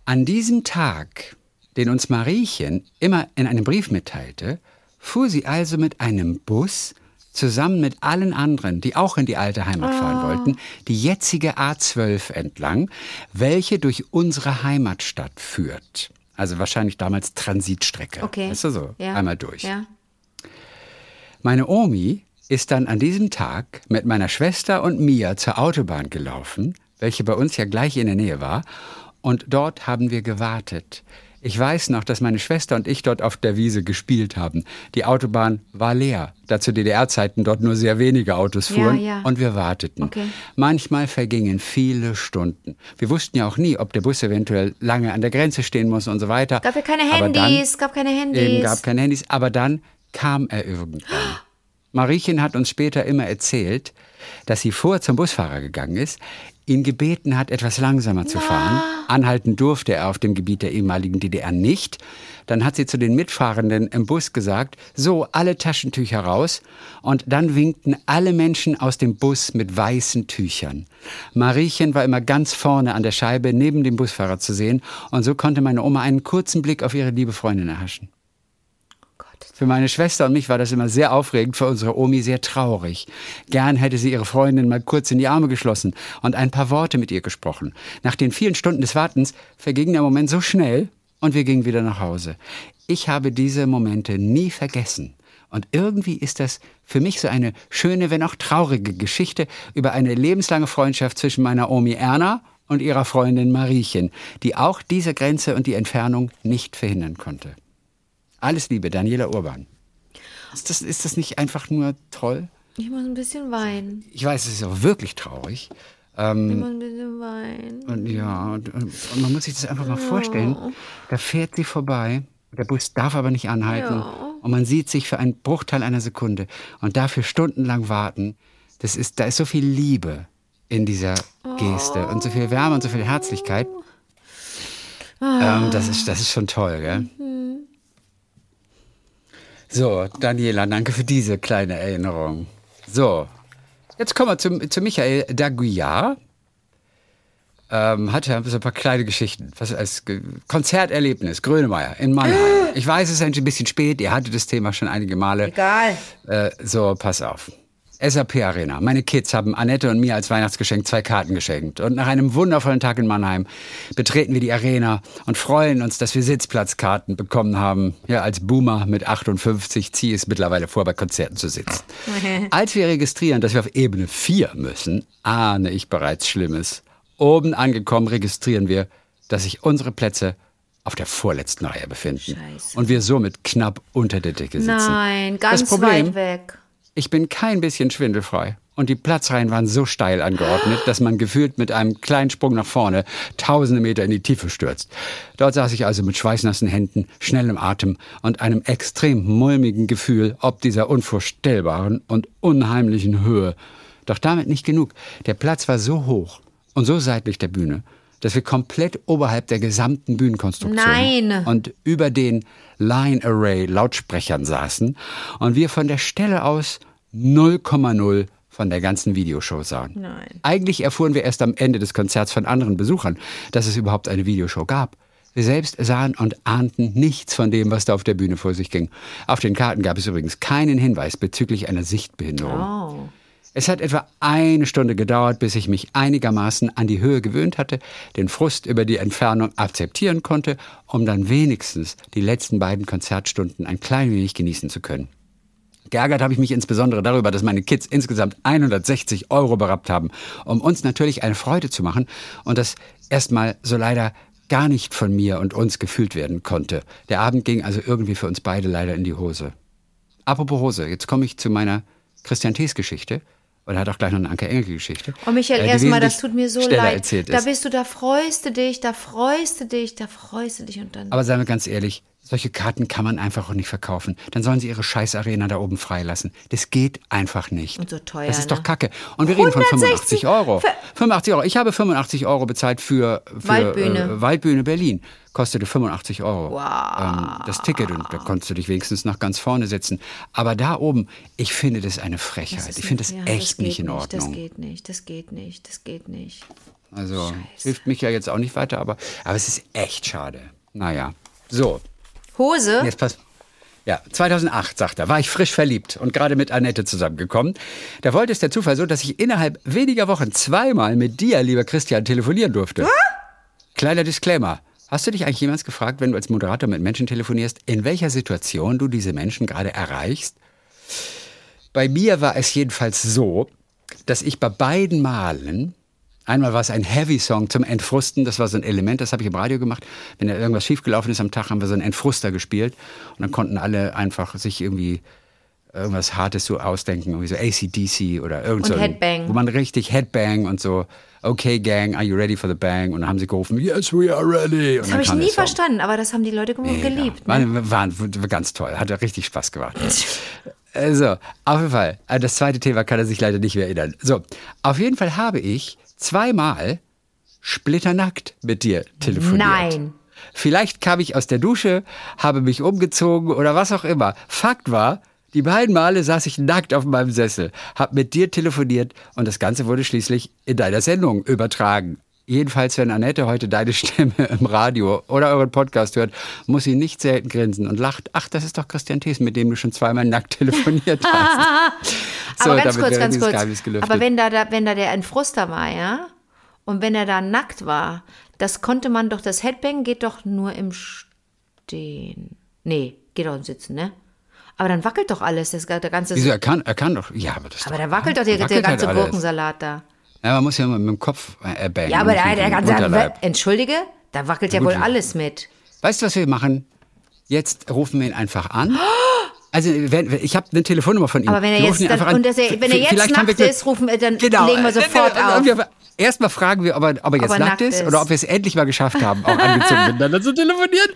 An diesem Tag, den uns Mariechen immer in einem Brief mitteilte, fuhr sie also mit einem Bus zusammen mit allen anderen, die auch in die alte Heimat fahren wollten, die jetzige A12 entlang, welche durch unsere Heimatstadt führt. Also wahrscheinlich damals Transitstrecke. Okay. Weißt du so? Ja. Einmal durch. Ja. Meine Omi ist dann an diesem Tag mit meiner Schwester und mir zur Autobahn gelaufen, welche bei uns ja gleich in der Nähe war, und dort haben wir gewartet. Ich weiß noch, dass meine Schwester und ich dort auf der Wiese gespielt haben. Die Autobahn war leer, da zu DDR-Zeiten dort nur sehr wenige Autos Ja, fuhren ja. und wir warteten. Okay. Manchmal vergingen viele Stunden. Wir wussten ja auch nie, ob der Bus eventuell lange an der Grenze stehen muss und so weiter. Gab ja keine Aber dann- Handys, gab keine Handys. Eben gab keine Handys, aber dann kam er irgendwann. Mariechen hat uns später immer erzählt, dass sie vor zum Busfahrer gegangen ist, ihn gebeten hat, etwas langsamer zu fahren. Anhalten durfte er auf dem Gebiet der ehemaligen DDR nicht. Dann hat sie zu den Mitfahrenden im Bus gesagt, so, alle Taschentücher raus. Und dann winkten alle Menschen aus dem Bus mit weißen Tüchern. Mariechen war immer ganz vorne an der Scheibe neben dem Busfahrer zu sehen. Und so konnte meine Oma einen kurzen Blick auf ihre liebe Freundin erhaschen. Für meine Schwester und mich war das immer sehr aufregend, für unsere Omi sehr traurig. Gern hätte sie ihre Freundin mal kurz in die Arme geschlossen und ein paar Worte mit ihr gesprochen. Nach den vielen Stunden des Wartens verging der Moment so schnell und wir gingen wieder nach Hause. Ich habe diese Momente nie vergessen Und irgendwie ist das für mich so eine schöne, wenn auch traurige Geschichte über eine lebenslange Freundschaft zwischen meiner Omi Erna und ihrer Freundin Mariechen, die auch diese Grenze und die Entfernung nicht verhindern konnte. Alles Liebe, Daniela Urban. Ist das, ist das nicht einfach nur toll? Ich muss ein bisschen weinen. Ich weiß, es ist auch wirklich traurig. Ich muss ein bisschen weinen. Und ja, und, und man muss sich das einfach mal vorstellen. Da fährt sie vorbei, der Bus darf aber nicht anhalten. Ja. Und man sieht sich für einen Bruchteil einer Sekunde und dafür stundenlang warten. Das ist, da ist so viel Liebe in dieser Geste und so viel Wärme und so viel Herzlichkeit. Ähm, das, ist, das ist schon toll, gell? So, Daniela, danke für diese kleine Erinnerung. So, jetzt kommen wir zum, zu Michael Daguillard. Ähm, hatte so ein paar kleine Geschichten. Was als Konzerterlebnis, Grönemeyer in Mannheim. Ich weiß, es ist ein bisschen spät, ihr hattet das Thema schon einige Male. Egal. Äh, so, pass auf. SAP Arena. Meine Kids haben Annette und mir als Weihnachtsgeschenk zwei Karten geschenkt. Und nach einem wundervollen Tag in Mannheim betreten wir die Arena und freuen uns, dass wir Sitzplatzkarten bekommen haben. Ja, als Boomer mit 58 ziehe ich es mittlerweile vor, bei Konzerten zu sitzen. als wir registrieren, dass wir auf Ebene 4 müssen, ahne ich bereits Schlimmes. Oben angekommen registrieren wir, dass sich unsere Plätze auf der vorletzten Reihe befinden. Scheiße. Und wir somit knapp unter der Decke sitzen. Nein, ganz das Problem, weit weg. Ich bin kein bisschen schwindelfrei. Und die Platzreihen waren so steil angeordnet, dass man gefühlt mit einem kleinen Sprung nach vorne tausende Meter in die Tiefe stürzt. Dort saß ich also mit schweißnassen Händen, schnellem Atem und einem extrem mulmigen Gefühl ob dieser unvorstellbaren und unheimlichen Höhe. Doch damit nicht genug. Der Platz war so hoch und so seitlich der Bühne, dass wir komplett oberhalb der gesamten Bühnenkonstruktion Nein. und über den Line Array Lautsprechern saßen und wir von der Stelle aus 0,0 von der ganzen Videoshow sahen. Nein. Eigentlich erfuhren wir erst am Ende des Konzerts von anderen Besuchern, dass es überhaupt eine Videoshow gab. Wir selbst sahen und ahnten nichts von dem, was da auf der Bühne vor sich ging. Auf den Karten gab es übrigens keinen Hinweis bezüglich einer Sichtbehinderung. Oh. Es hat etwa eine Stunde gedauert, bis ich mich einigermaßen an die Höhe gewöhnt hatte, den Frust über die Entfernung akzeptieren konnte, um dann wenigstens die letzten beiden Konzertstunden ein klein wenig genießen zu können. Geärgert habe ich mich insbesondere darüber, dass meine Kids insgesamt 160 Euro berappt haben, um uns natürlich eine Freude zu machen und das erstmal so leider gar nicht von mir und uns gefühlt werden konnte. Der Abend ging also irgendwie für uns beide leider in die Hose. Apropos Hose, jetzt komme ich zu meiner Christian Thees Geschichte. Und er hat auch gleich noch eine Anke Engelke Geschichte. Oh, Michael, äh, erstmal, das tut mir so leid. Da ist. bist du, da freust du dich, da freust du dich, da freust du dich und dann. Aber seien wir ganz ehrlich, solche Karten kann man einfach auch nicht verkaufen. Dann sollen sie ihre Scheißarena da oben freilassen. Das geht einfach nicht. Und so teuer, Das ist ne? doch Kacke. Und wir reden von 160 85 Euro. für- 85 Euro. Ich habe 85 Euro bezahlt für, für Waldbühne. Äh, Waldbühne Berlin. Kostete 85 Euro. Wow. Ähm, das Ticket. Und da konntest du dich wenigstens nach ganz vorne setzen. Aber da oben, ich finde das eine Frechheit. ist Ich finde das ja, echt geht nicht in Das Ordnung. geht nicht, das geht nicht, das geht nicht. Also hilft mich ja jetzt auch nicht weiter, aber, aber es ist echt schade. Naja. So, Hose? Jetzt pass. Ja, 2008, sagt er, war ich frisch verliebt und gerade mit Annette zusammengekommen. Da wollte es der Zufall so, dass ich innerhalb weniger Wochen zweimal mit dir, lieber Christian, telefonieren durfte. Kleiner Disclaimer. Hast du dich eigentlich jemals gefragt, wenn du als Moderator mit Menschen telefonierst, in welcher Situation du diese Menschen gerade erreichst? Bei mir war es jedenfalls so, dass ich bei beiden Malen, einmal war es ein Heavy-Song zum Entfrusten, das war so ein Element, das habe ich im Radio gemacht. Wenn da irgendwas schiefgelaufen ist am Tag, haben wir so einen Entfruster gespielt und dann konnten alle einfach sich irgendwie irgendwas Hartes so ausdenken, irgendwie so ACDC oder irgend so Headbang. Wo man richtig Headbang und so, okay Gang, are you ready for the bang? Und dann haben sie gerufen, yes, we are ready. Und Das habe ich nie verstanden, aber das haben die Leute Mega. geliebt. War, Ne? war, war ganz toll, hat ja richtig Spaß gemacht. Also, auf jeden Fall. Also Das zweite Thema kann er sich leider nicht mehr erinnern. So, auf jeden Fall habe ich zweimal splitternackt mit dir telefoniert. Nein. Vielleicht kam ich aus der Dusche, habe mich umgezogen oder was auch immer. Fakt war, die beiden Male saß ich nackt auf meinem Sessel, habe mit dir telefoniert und das Ganze wurde schließlich in deiner Sendung übertragen. Jedenfalls, wenn Annette heute deine Stimme im Radio oder euren Podcast hört, muss sie nicht selten grinsen und lacht. Ach, das ist doch Christian Thies, mit dem du schon zweimal nackt telefoniert hast. So, aber ganz kurz, ganz kurz. Aber wenn da, da, wenn da der Entfruster war, ja, und wenn er da nackt war, das konnte man doch, das Headbang geht doch nur im Stehen. Nee, geht auch im Sitzen, ne? Aber dann wackelt doch alles, das, der ganze. Wieso, er kann, er kann doch, ja, aber das ist aber da wackelt doch der, der wackelt ganze halt. Gurkensalat da. Ja, man muss ja immer mit dem Kopf äh, bangen. Ja, aber der, der ganze. Entschuldige? Da wackelt ja Gut, wohl alles mit. Weißt du, was wir machen? Jetzt rufen wir ihn einfach an. Also, wenn, wenn- ich habe eine Telefonnummer von ihm. Aber wenn er jetzt dann- an. und er- wenn er jetzt wir nackt ist, rufen wir- dann genau. legen wir sofort Und auf. Erstmal fragen wir, ob er, ob er jetzt er nackt, nackt ist, ist. oder ob wir es endlich mal geschafft haben, auch angezogen miteinander zu telefonieren.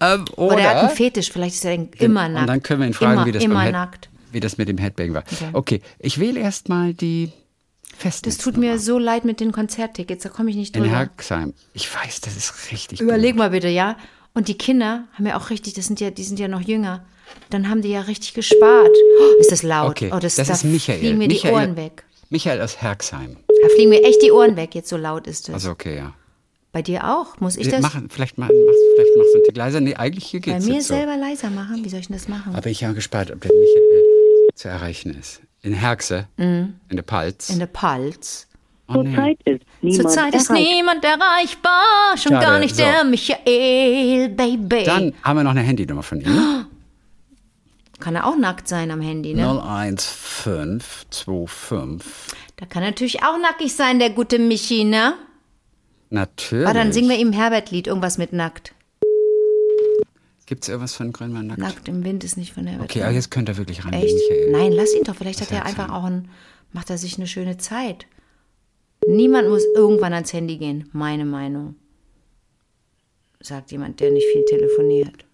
Ähm, oder, Oder er hat einen Fetisch, vielleicht ist er dann immer nackt. Und dann können wir ihn fragen, immer, wie, das immer nackt. wie das mit dem Headbang war. Okay, ich wähle erstmal die Festnetz. Das tut mir so leid mit den Konzerttickets, da komme ich nicht in drüber. Herxheim. Ich weiß, das ist richtig. Überleg mal bitte, ja? Und die Kinder haben ja auch richtig, das sind ja, die sind ja noch jünger. Dann haben die ja richtig gespart. Oh, ist das laut? Okay, oh, das, das da ist Michael. fliegen mir Michael. die Ohren weg. Michael aus Herxheim. Da fliegen mir echt die Ohren weg, jetzt so laut ist es. Also okay, ja. Bei dir auch? Muss ich das machen, vielleicht, machen, machst, vielleicht machst du einen Tick leiser. Nee, eigentlich hier bei geht's mir jetzt so. selber leiser machen? Wie soll ich denn das machen? Aber ich bin gespannt, ob der Michael zu erreichen ist. In Herxe, in der Palz. In der Palz. oh, nee. Zurzeit ist niemand Zurzeit ist erreicht. niemand erreichbar, schon Schade, gar nicht so. der Michael, Baby. Dann haben wir noch eine Handynummer von ihm. Kann er auch nackt sein am Handy, ne? 01525. Da kann natürlich auch nackig sein, der gute Michi, ne? Natürlich. Aber dann singen wir ihm Herbert-Lied, irgendwas mit nackt. Gibt es irgendwas von Grönmann nackt? Nackt im Wind ist nicht von Herbert. Okay, aber jetzt könnte er wirklich der Echt? Michael. Nein, lass ihn doch. Vielleicht hat er einfach denn? auch ein, macht er sich eine schöne Zeit. Niemand muss irgendwann ans Handy gehen, meine Meinung. Sagt jemand, der nicht viel telefoniert.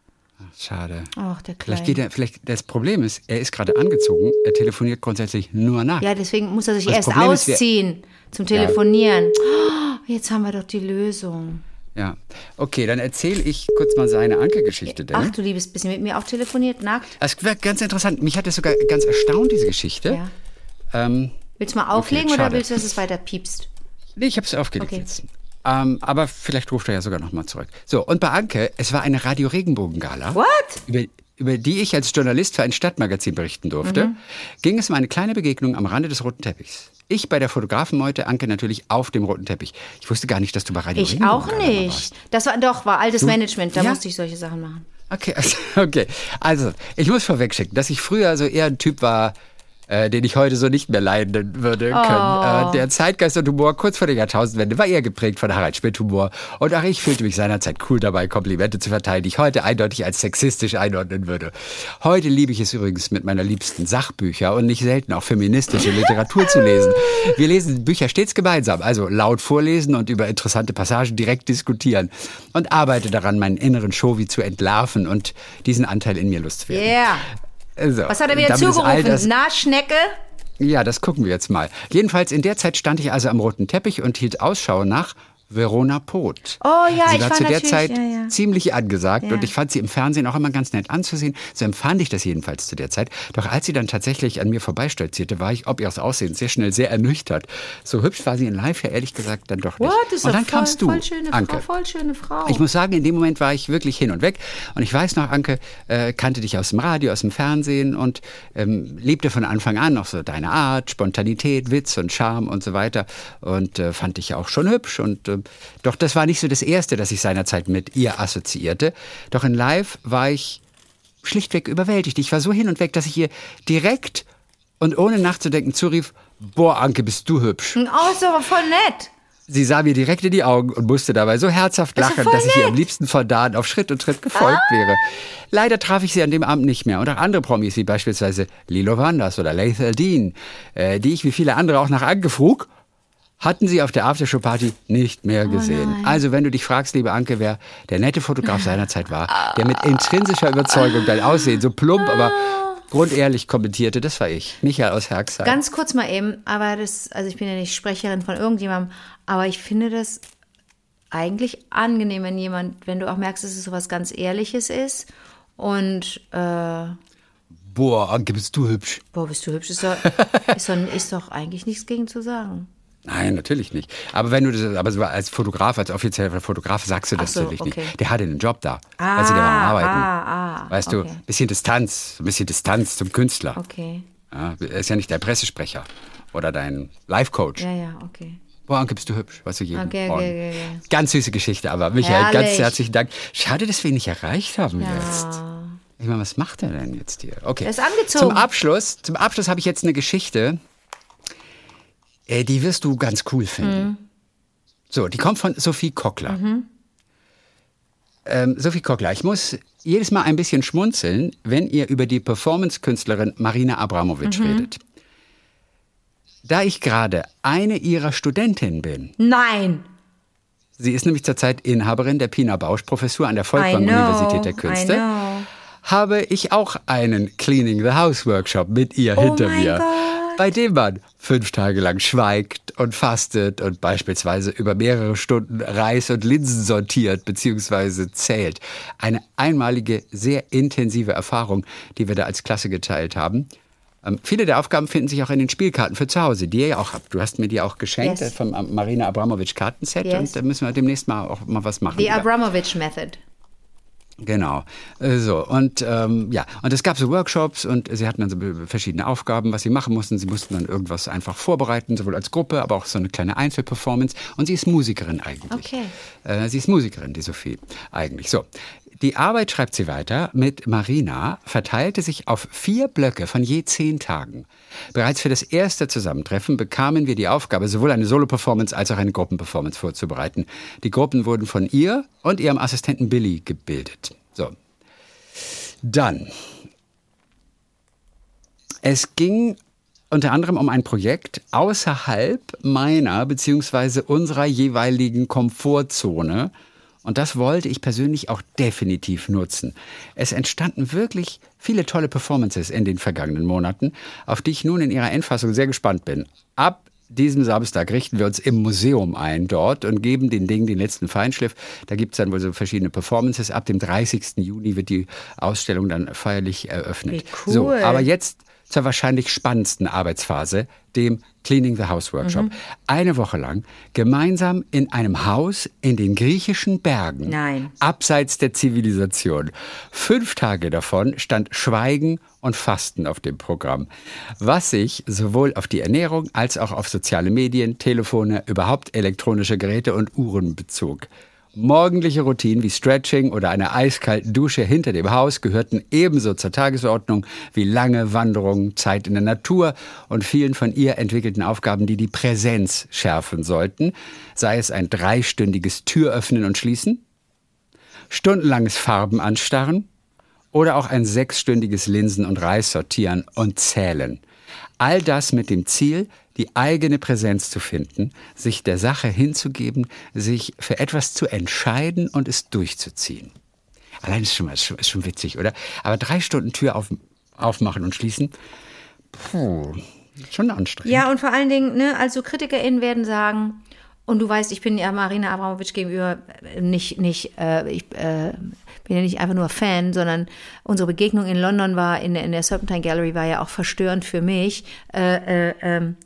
Schade. Ach, der Vielleicht geht er, vielleicht, das Problem ist, er ist gerade angezogen, er telefoniert grundsätzlich nur nackt. Ja, deswegen muss er sich Das erst Problem ist, wir- ausziehen zum Telefonieren. Oh, jetzt haben wir doch die Lösung. Ja. Okay, dann erzähle ich kurz mal seine Anke-Geschichte. Ach, du liebes bisschen mit mir auch telefoniert, nackt. Das wäre ganz interessant. Mich hat das sogar ganz erstaunt, diese Geschichte. Ja. Ähm, Willst du mal auflegen oder schade. willst du, dass es weiter piepst? nee, ich habe es aufgelegt Okay. jetzt. Ähm, aber vielleicht ruft er ja sogar nochmal zurück. So, und bei Anke, es war eine Radio Regenbogen-Gala. What? Über, über die ich als Journalist für ein Stadtmagazin berichten durfte, Mhm. ging es um eine kleine Begegnung am Rande des roten Teppichs. Ich bei der Fotografenmeute, Anke natürlich auf dem roten Teppich. Ich wusste gar nicht, dass du bei Radio Ich auch nicht. Das war doch, war altes Management, da Ja? musste ich solche Sachen machen. Okay, also, okay. Also, ich muss vorwegschicken, dass ich früher so eher ein Typ war, äh, den ich heute so nicht mehr leiden würde Oh. können. Äh, der Zeitgeist und Humor kurz vor der Jahrtausendwende war eher geprägt von Harald Schmidt Humor. Und auch ich fühlte mich seinerzeit cool dabei, Komplimente zu verteilen, die ich heute eindeutig als sexistisch einordnen würde. Heute liebe ich es übrigens mit meiner liebsten Sachbücher und nicht selten auch feministische Literatur zu lesen. Wir lesen Bücher stets gemeinsam, also laut vorlesen und über interessante Passagen direkt diskutieren. Und arbeite daran, meinen inneren Shovi zu entlarven und diesen Anteil in mir loszuwerden. Yeah. Also, Was hat er wieder zugerufen? das- Na, Schnecke? ja, das gucken wir jetzt mal. Jedenfalls in der Zeit stand ich also am roten Teppich und hielt Ausschau nach Verona Poth. Oh ja, sie ich war war zu der Zeit ja, ja. ziemlich angesagt Ja. und ich fand sie im Fernsehen auch immer ganz nett anzusehen. So empfand ich das jedenfalls zu der Zeit. Doch als sie dann tatsächlich an mir vorbeistolzierte, war ich ob ihres Aussehens sehr schnell sehr ernüchtert. So hübsch war sie in Live ja ehrlich gesagt dann doch nicht. What? Das ist und dann voll, kamst du, voll schöne Anke. Frau, voll schöne Frau. Ich muss sagen, in dem Moment war ich wirklich hin und weg. Und ich weiß noch, Anke äh, kannte dich aus dem Radio, aus dem Fernsehen und ähm, liebte von Anfang an noch so deine Art, Spontanität, Witz und Charme und so weiter. Und äh, fand dich auch schon hübsch. Und äh, doch das war nicht so das Erste, das ich seinerzeit mit ihr assoziierte. Doch in Live war ich schlichtweg überwältigt. Ich war so hin und weg, dass ich ihr direkt und ohne nachzudenken zurief, boah, Anke, bist du hübsch. oh, ist aber voll nett. Sie sah mir direkt in die Augen und musste dabei so herzhaft lachen, dass ich ihr am liebsten von da an auf Schritt und Tritt gefolgt wäre. Leider traf ich sie an dem Abend nicht mehr. Und auch andere Promis, wie beispielsweise Lilo Wanders oder Laith Eldin, äh, die ich wie viele andere auch nach Anke frug, hatten sie auf der Aftershow-Party nicht mehr gesehen. also wenn du dich fragst, liebe Anke, wer der nette Fotograf seinerzeit war, der mit intrinsischer Überzeugung dein Aussehen so plump, aber grundehrlich kommentierte, das war ich. Michael aus Herxheim. Ganz kurz mal eben, aber das, also ich bin ja nicht Sprecherin von irgendjemandem, aber ich finde das eigentlich angenehm, wenn jemand, wenn du auch merkst, dass es sowas ganz Ehrliches ist und äh, Boah, Anke, bist du hübsch. boah, bist du hübsch, ist doch, ist doch, ist doch eigentlich nichts gegen zu sagen. Nein, natürlich nicht. Aber wenn du das, aber so als Fotograf, als offizieller Fotograf sagst du das so, natürlich okay. nicht. Der hatte einen Job da. also der war am Arbeiten. ah, ah, weißt okay. du, bisschen Distanz, ein bisschen Distanz zum Künstler. Okay, Ja, er ist ja nicht dein Pressesprecher oder dein Life-Coach. ja, ja, okay. Boah, Anke, bist du hübsch, weißt du, jeden Okay, okay, Morgen. okay, okay. Ganz süße Geschichte, aber Michael, ganz Herrlich. herzlichen Dank. Schade, dass wir ihn nicht erreicht haben jetzt. Ich meine, was macht er denn jetzt hier? Okay. Er ist angezogen. Zum Abschluss, zum Abschluss habe ich jetzt eine Geschichte, äh, die wirst du ganz cool finden. Mhm. So, die kommt von Sophie Kockler. Ähm, Sophie Kockler, ich muss jedes Mal ein bisschen schmunzeln, wenn ihr über die Performance-Künstlerin Marina Abramovic Mhm. redet. Da ich gerade eine ihrer Studentinnen bin, Nein. sie ist nämlich zurzeit Inhaberin der Pina Bausch Professur an der I Volkwang know. Universität der I Künste, know. habe ich auch einen Cleaning the House Workshop mit ihr Oh hinter mir, Gott. Bei dem man fünf Tage lang schweigt und fastet und beispielsweise über mehrere Stunden Reis und Linsen sortiert bzw. zählt. Eine einmalige, sehr intensive Erfahrung, die wir da als Klasse geteilt haben. Ähm, viele der Aufgaben finden sich auch in den Spielkarten für zu Hause, die ihr ja auch habt. Du hast mir die auch geschenkt Yes. äh, vom ähm, Marina Abramovic Kartenset Yes. und da müssen wir demnächst mal auch mal was machen. The wieder. Abramovich Method. Genau. Äh, So, und ähm, ja, und es gab so Workshops und sie hatten dann so verschiedene Aufgaben, was sie machen mussten. Sie mussten dann irgendwas einfach vorbereiten, sowohl als Gruppe, aber auch so eine kleine Einzelperformance. Und sie ist Musikerin eigentlich. Okay. Äh, sie ist Musikerin, die Sophie, eigentlich. So. Die Arbeit, schreibt sie weiter, mit Marina verteilte sich auf vier Blöcke von je zehn Tagen. Bereits für das erste Zusammentreffen bekamen wir die Aufgabe, sowohl eine Solo-Performance als auch eine Gruppenperformance vorzubereiten. Die Gruppen wurden von ihr und ihrem Assistenten Billy gebildet. So. Dann. Es ging unter anderem um ein Projekt außerhalb meiner bzw. unserer jeweiligen Komfortzone. Und das wollte ich persönlich auch definitiv nutzen. Es entstanden wirklich viele tolle Performances in den vergangenen Monaten, auf die ich nun in ihrer Endfassung sehr gespannt bin. Ab diesem Samstag richten wir uns im Museum ein dort und geben den Dingen den letzten Feinschliff. Da gibt es dann wohl so verschiedene Performances. Ab dem 30. Juni wird die Ausstellung dann feierlich eröffnet. Wie cool. So, aber jetzt zur wahrscheinlich spannendsten Arbeitsphase, dem Cleaning the House Workshop. Mhm. Eine Woche lang gemeinsam in einem Haus in den griechischen Bergen. Nein. Abseits der Zivilisation. Fünf Tage davon stand Schweigen und Fasten auf dem Programm, was sich sowohl auf die Ernährung als auch auf soziale Medien, Telefone, überhaupt elektronische Geräte und Uhren bezog. Morgendliche Routinen wie Stretching oder eine eiskalte Dusche hinter dem Haus gehörten ebenso zur Tagesordnung wie lange Wanderungen, Zeit in der Natur und vielen von ihr entwickelten Aufgaben, die die Präsenz schärfen sollten, sei es ein dreistündiges Türöffnen und Schließen, stundenlanges Farben anstarren oder auch ein sechsstündiges Linsen- und Reis sortieren und zählen. All das mit dem Ziel, die eigene Präsenz zu finden, sich der Sache hinzugeben, sich für etwas zu entscheiden und es durchzuziehen. Allein ist schon, mal, ist schon, ist schon witzig, oder? Aber drei Stunden Tür auf, aufmachen und schließen, puh, schon anstrengend. Ja, und vor allen Dingen, ne, also KritikerInnen werden sagen, und du weißt, ich bin ja Marina Abramovic gegenüber nicht, nicht, äh, ich äh, bin ja nicht einfach nur Fan, sondern unsere Begegnung in London war, in, der- in der Serpentine Gallery war ja auch verstörend für mich. Äh, äh, ähm,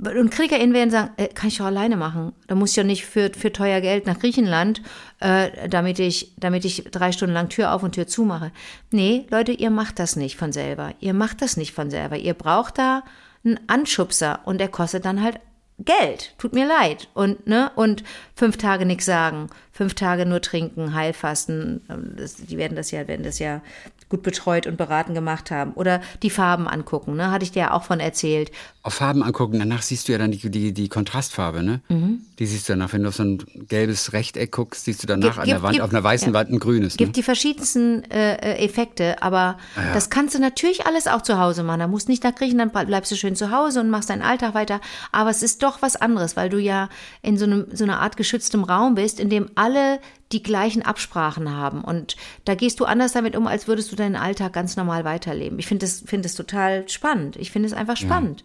und KritikerInnen werden sagen, äh, kann ich doch alleine machen. Da muss ich ja nicht für, für teuer Geld nach Griechenland, äh, damit, ich, damit ich drei Stunden lang Tür auf und Tür zu mache. Nee, Leute, ihr macht das nicht von selber. Ihr macht das nicht von selber. Ihr braucht da einen Anschubser und der kostet dann halt Geld. Tut mir leid. Und, ne, und fünf Tage nichts sagen, fünf Tage nur trinken, Heilfasten. Das, die werden das ja, werden das ja gut betreut und beraten gemacht haben. Oder die Farben angucken, ne? Hatte ich dir ja auch von erzählt. Auf Farben angucken, danach siehst du ja dann die, die, die Kontrastfarbe, ne? Mhm. Die siehst du danach, wenn du auf so ein gelbes Rechteck guckst, siehst du danach Gibt- an der Wand, gibt- auf einer weißen ja. Wand ein grünes. Ne? gibt die verschiedensten äh, äh, Effekte, aber das kannst du natürlich alles auch zu Hause machen. Da musst nicht nach Griechenland, bleibst du schön zu Hause und machst deinen Alltag weiter. Aber es ist doch was anderes, weil du ja in so, einem, so einer Art geschütztem Raum bist, in dem alle die gleichen Absprachen haben. Und da gehst du anders damit um, als würdest du deinen Alltag ganz normal weiterleben. Ich finde es find das total spannend. Ich finde es einfach spannend.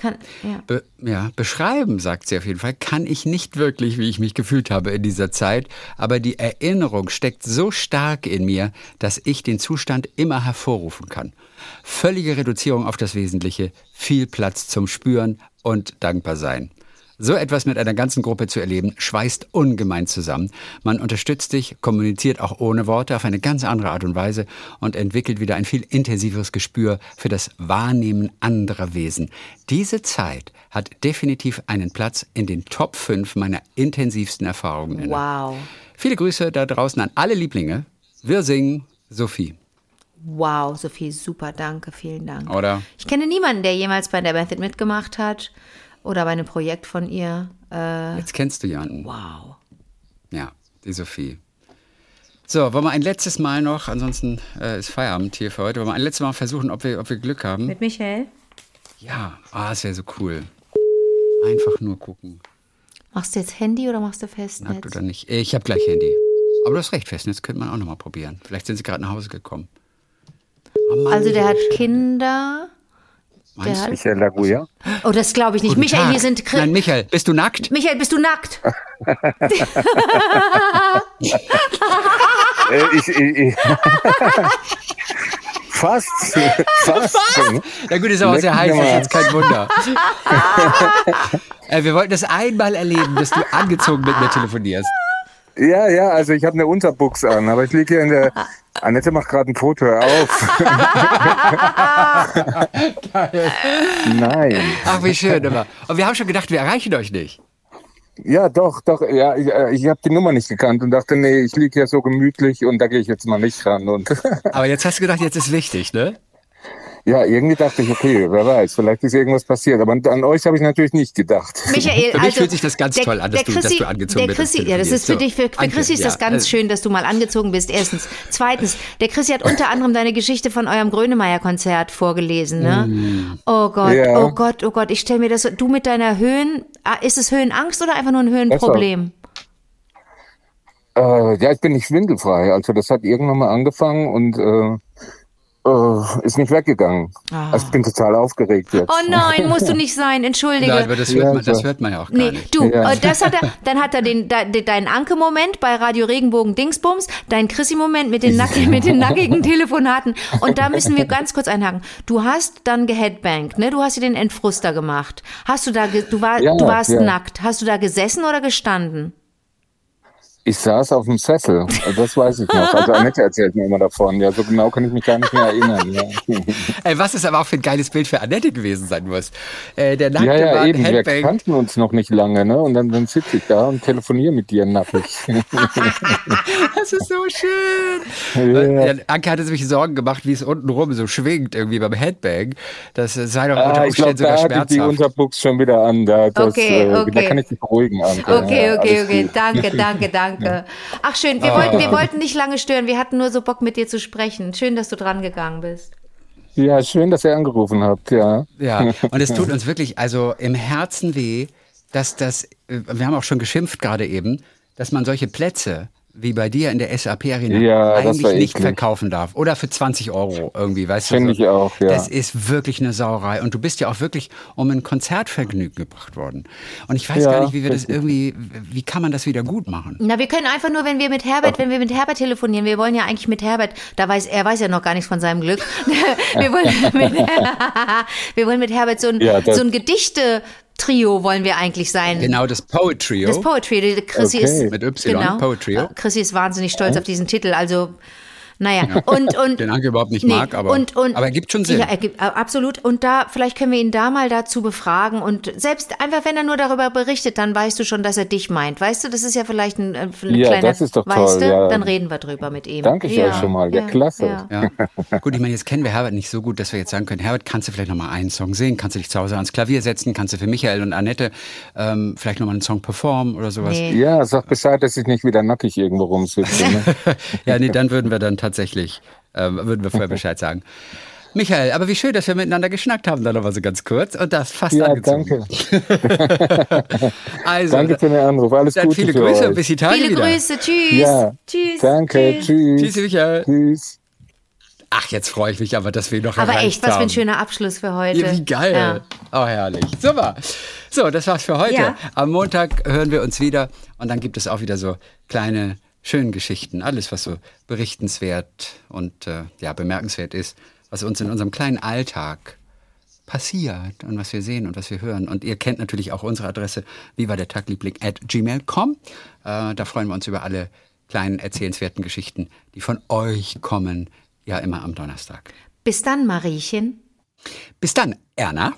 Kann, ja. Be ja, beschreiben, sagt sie auf jeden Fall, kann ich nicht wirklich, wie ich mich gefühlt habe in dieser Zeit, aber die Erinnerung steckt so stark in mir, dass ich den Zustand immer hervorrufen kann. Völlige Reduzierung auf das Wesentliche, viel Platz zum Spüren und dankbar sein. So etwas mit einer ganzen Gruppe zu erleben, schweißt ungemein zusammen. Man unterstützt sich, kommuniziert auch ohne Worte auf eine ganz andere Art und Weise und entwickelt wieder ein viel intensiveres Gespür für das Wahrnehmen anderer Wesen. Diese Zeit hat definitiv einen Platz in den Top 5 meiner intensivsten Erfahrungen. inne. Wow. Viele Grüße da draußen an alle Lieblinge. Wir singen Sophie. Wow, Sophie, super, danke, vielen Dank. Oder? Ich kenne niemanden, der jemals bei der Method mitgemacht hat oder bei einem Projekt von ihr. Äh, Jetzt kennst du jemanden. wow. Ja, die Sophie. So, wollen wir ein letztes Mal noch, ansonsten äh, ist Feierabend hier für heute, wollen wir ein letztes Mal versuchen, ob wir, ob wir Glück haben? Mit Michael? Ja, ah, das wäre so cool. Einfach nur gucken, Machst du jetzt Handy oder machst du nackt Festnetz? oder nicht. Ich habe gleich Handy. Aber du hast recht, Festnetz könnte man auch nochmal probieren. Vielleicht sind sie gerade nach Hause gekommen. Oh Mann, Also der hat Kinder. Meinst du? Michael Laguia? Oh, das glaube ich nicht. Guten Michael, Tag. hier sind Chri Nein, Michael, bist du nackt? Michael, bist du nackt? Äh, ich, ich, ich Fast. Fast. Na gut, ist aber auch sehr heiß, das ist jetzt kein Wunder. äh, wir wollten das einmal erleben, dass du angezogen mit mir telefonierst. Ja, ja, also ich habe eine Unterbuchs an, aber ich liege hier in der. Annette macht gerade ein Foto, hör auf. Nein. Ach, wie schön immer. Und wir haben schon gedacht, wir erreichen euch nicht. Ja, doch, doch. Ja, ich, äh, ich habe die Nummer nicht gekannt und dachte, nee, ich liege hier so gemütlich und da gehe ich jetzt mal nicht ran. Und Aber jetzt hast du gedacht, jetzt ist wichtig, ne? Ja, irgendwie dachte ich, okay, wer weiß, vielleicht ist irgendwas passiert. Aber an euch habe ich natürlich nicht gedacht. Michael, Für mich also, fühlt sich das ganz toll an, dass du- dass du angezogen der bist und Chrissy, ja, das ist für dich, telefonierst. für, für So, Chrissy ist danke, das ganz ja. schön, dass du mal angezogen bist. Erstens. Zweitens, der Chrissy hat unter anderem deine Geschichte von eurem Grönemeyer-Konzert vorgelesen, ne? Mm. Oh Gott, Ja. oh Gott, oh Gott, ich stelle mir das, so- du mit deiner Höhen, ah, ist es Höhenangst oder einfach nur ein Höhenproblem? Äh, ja, ich bin nicht schwindelfrei. Also das hat irgendwann mal angefangen und äh, äh, ist nicht weggegangen. Also ich bin total aufgeregt jetzt. Oh nein, musst du nicht sein, entschuldige. Nein, aber das hört, Ja, man, das hört man ja auch gar Nee, nicht. du, Ja. äh, das hat er, dann hat er den, de, deinen Anke-Moment bei Radio Regenbogen Dingsbums, deinen Chrissy-Moment mit den, nack, mit den nackigen Telefonaten. Und da müssen wir ganz kurz einhaken. Du hast dann geheadbankt, ne? Du hast dir den Entfruster gemacht. Hast du da, du, war, Ja, du warst ja. nackt. Hast du da gesessen oder gestanden? Ich saß auf dem Sessel, das weiß ich noch. Also Annette erzählt mir immer davon. Ja, so genau kann ich mich gar nicht mehr erinnern. Ja, Ey, was es aber auch für ein geiles Bild für Annette gewesen sein muss. Äh, der nackte ja, ja Mann, eben. Wir Headbang. kannten uns noch nicht lange, ne? Und dann, dann sitze ich da und telefoniere mit dir nackig. Das ist so schön. Ja. Ja, Anke hatte sich Sorgen gemacht, wie es unten rum so schwingt, irgendwie beim Headbang. Das äh, sei doch unter Ah, ich glaube, Umständen sogar da hatte die. Unterbuchs schon wieder an. Da, das, Okay, äh, okay. da kann ich dich beruhigen, Anke. Okay, okay, okay. gut. Danke, danke, danke. Ach schön, wir wollten, wir wollten nicht lange stören. Wir hatten nur so Bock mit dir zu sprechen. Schön, dass du dran gegangen bist. Ja, schön, dass ihr angerufen habt, ja. Ja, und es tut uns wirklich also im Herzen weh, dass das, äh, wir haben auch schon geschimpft gerade eben, dass man solche Plätze wie bei dir in der SAP-Arena Ja, eigentlich nicht eklig. verkaufen darf. Oder für 20 Euro irgendwie, weißt du? Finde ich auch, ja. Das ist wirklich eine Sauerei. Und du bist ja auch wirklich um ein Konzertvergnügen gebracht worden. Und ich weiß Ja, gar nicht, wie wir das irgendwie, wie kann man das wieder gut machen? Na, wir können einfach nur, wenn wir mit Herbert, wenn wir mit Herbert telefonieren, wir wollen ja eigentlich mit Herbert, da weiß er weiß ja noch gar nichts von seinem Glück. wir, wollen mit, wir wollen mit Herbert so ein, Ja, so ein Gedichte-Trio wollen wir eigentlich sein. Genau, das Poetry. Das Poetry. Die Chrissy Okay. ist Mit Y, Poetry. Äh, Chrissy ist wahnsinnig stolz auf diesen Titel. Also naja, und, und Den Anke überhaupt nicht mag, aber- und, und, aber er gibt schon Sinn. Ja, er gibt, absolut. Und da, vielleicht können wir ihn da mal dazu befragen und selbst einfach, wenn er nur darüber berichtet, dann weißt du schon, dass er dich meint. Weißt du, das ist ja vielleicht ein, äh, ein Ja, kleiner, das ist doch weißt toll, du, ja. dann reden wir drüber mit ihm. Danke ich euch schon mal. Ja, klasse. Ja. Gut, ich meine, jetzt kennen wir Herbert nicht so gut, dass wir jetzt sagen können, Herbert, kannst du vielleicht nochmal einen Song singen? Kannst du dich zu Hause ans Klavier setzen? Kannst du für Michael und Annette ähm, vielleicht nochmal einen Song performen oder sowas? Nee. Ja, sag Bescheid, dass ich nicht wieder nackig irgendwo rumsitze. Ne? ja, nee, dann würden wir dann tatsächlich, ähm, würden wir vorher Bescheid sagen. Michael, aber wie schön, dass wir miteinander geschnackt haben, dann nochmal so ganz kurz und das fast Ja, angezogen. danke. Also, Danke für den Anruf. Alles dann Gute viele für Grüße euch. und bis die Tage Viele wieder. Grüße, tschüss. Ja, tschüss. danke. Tschüss. Tschüss, Michael. Tschüss. Ach, jetzt freue ich mich aber, dass wir noch Aber echt, was für ein schöner Abschluss für heute. Ja, wie geil. Ja. Oh, herrlich. Super. So, das war's für heute. Ja. Am Montag hören wir uns wieder und dann gibt es auch wieder so kleine, schöne Geschichten. Alles, was so berichtenswert und äh, ja, bemerkenswert ist, was uns in unserem kleinen Alltag passiert und was wir sehen und was wir hören. Und ihr kennt natürlich auch unsere Adresse, wie war der Tagliebling at gmail.com. Äh, da freuen wir uns über alle kleinen erzählenswerten Geschichten, die von euch kommen, ja immer am Donnerstag. Bis dann, Mariechen. Bis dann, Erna.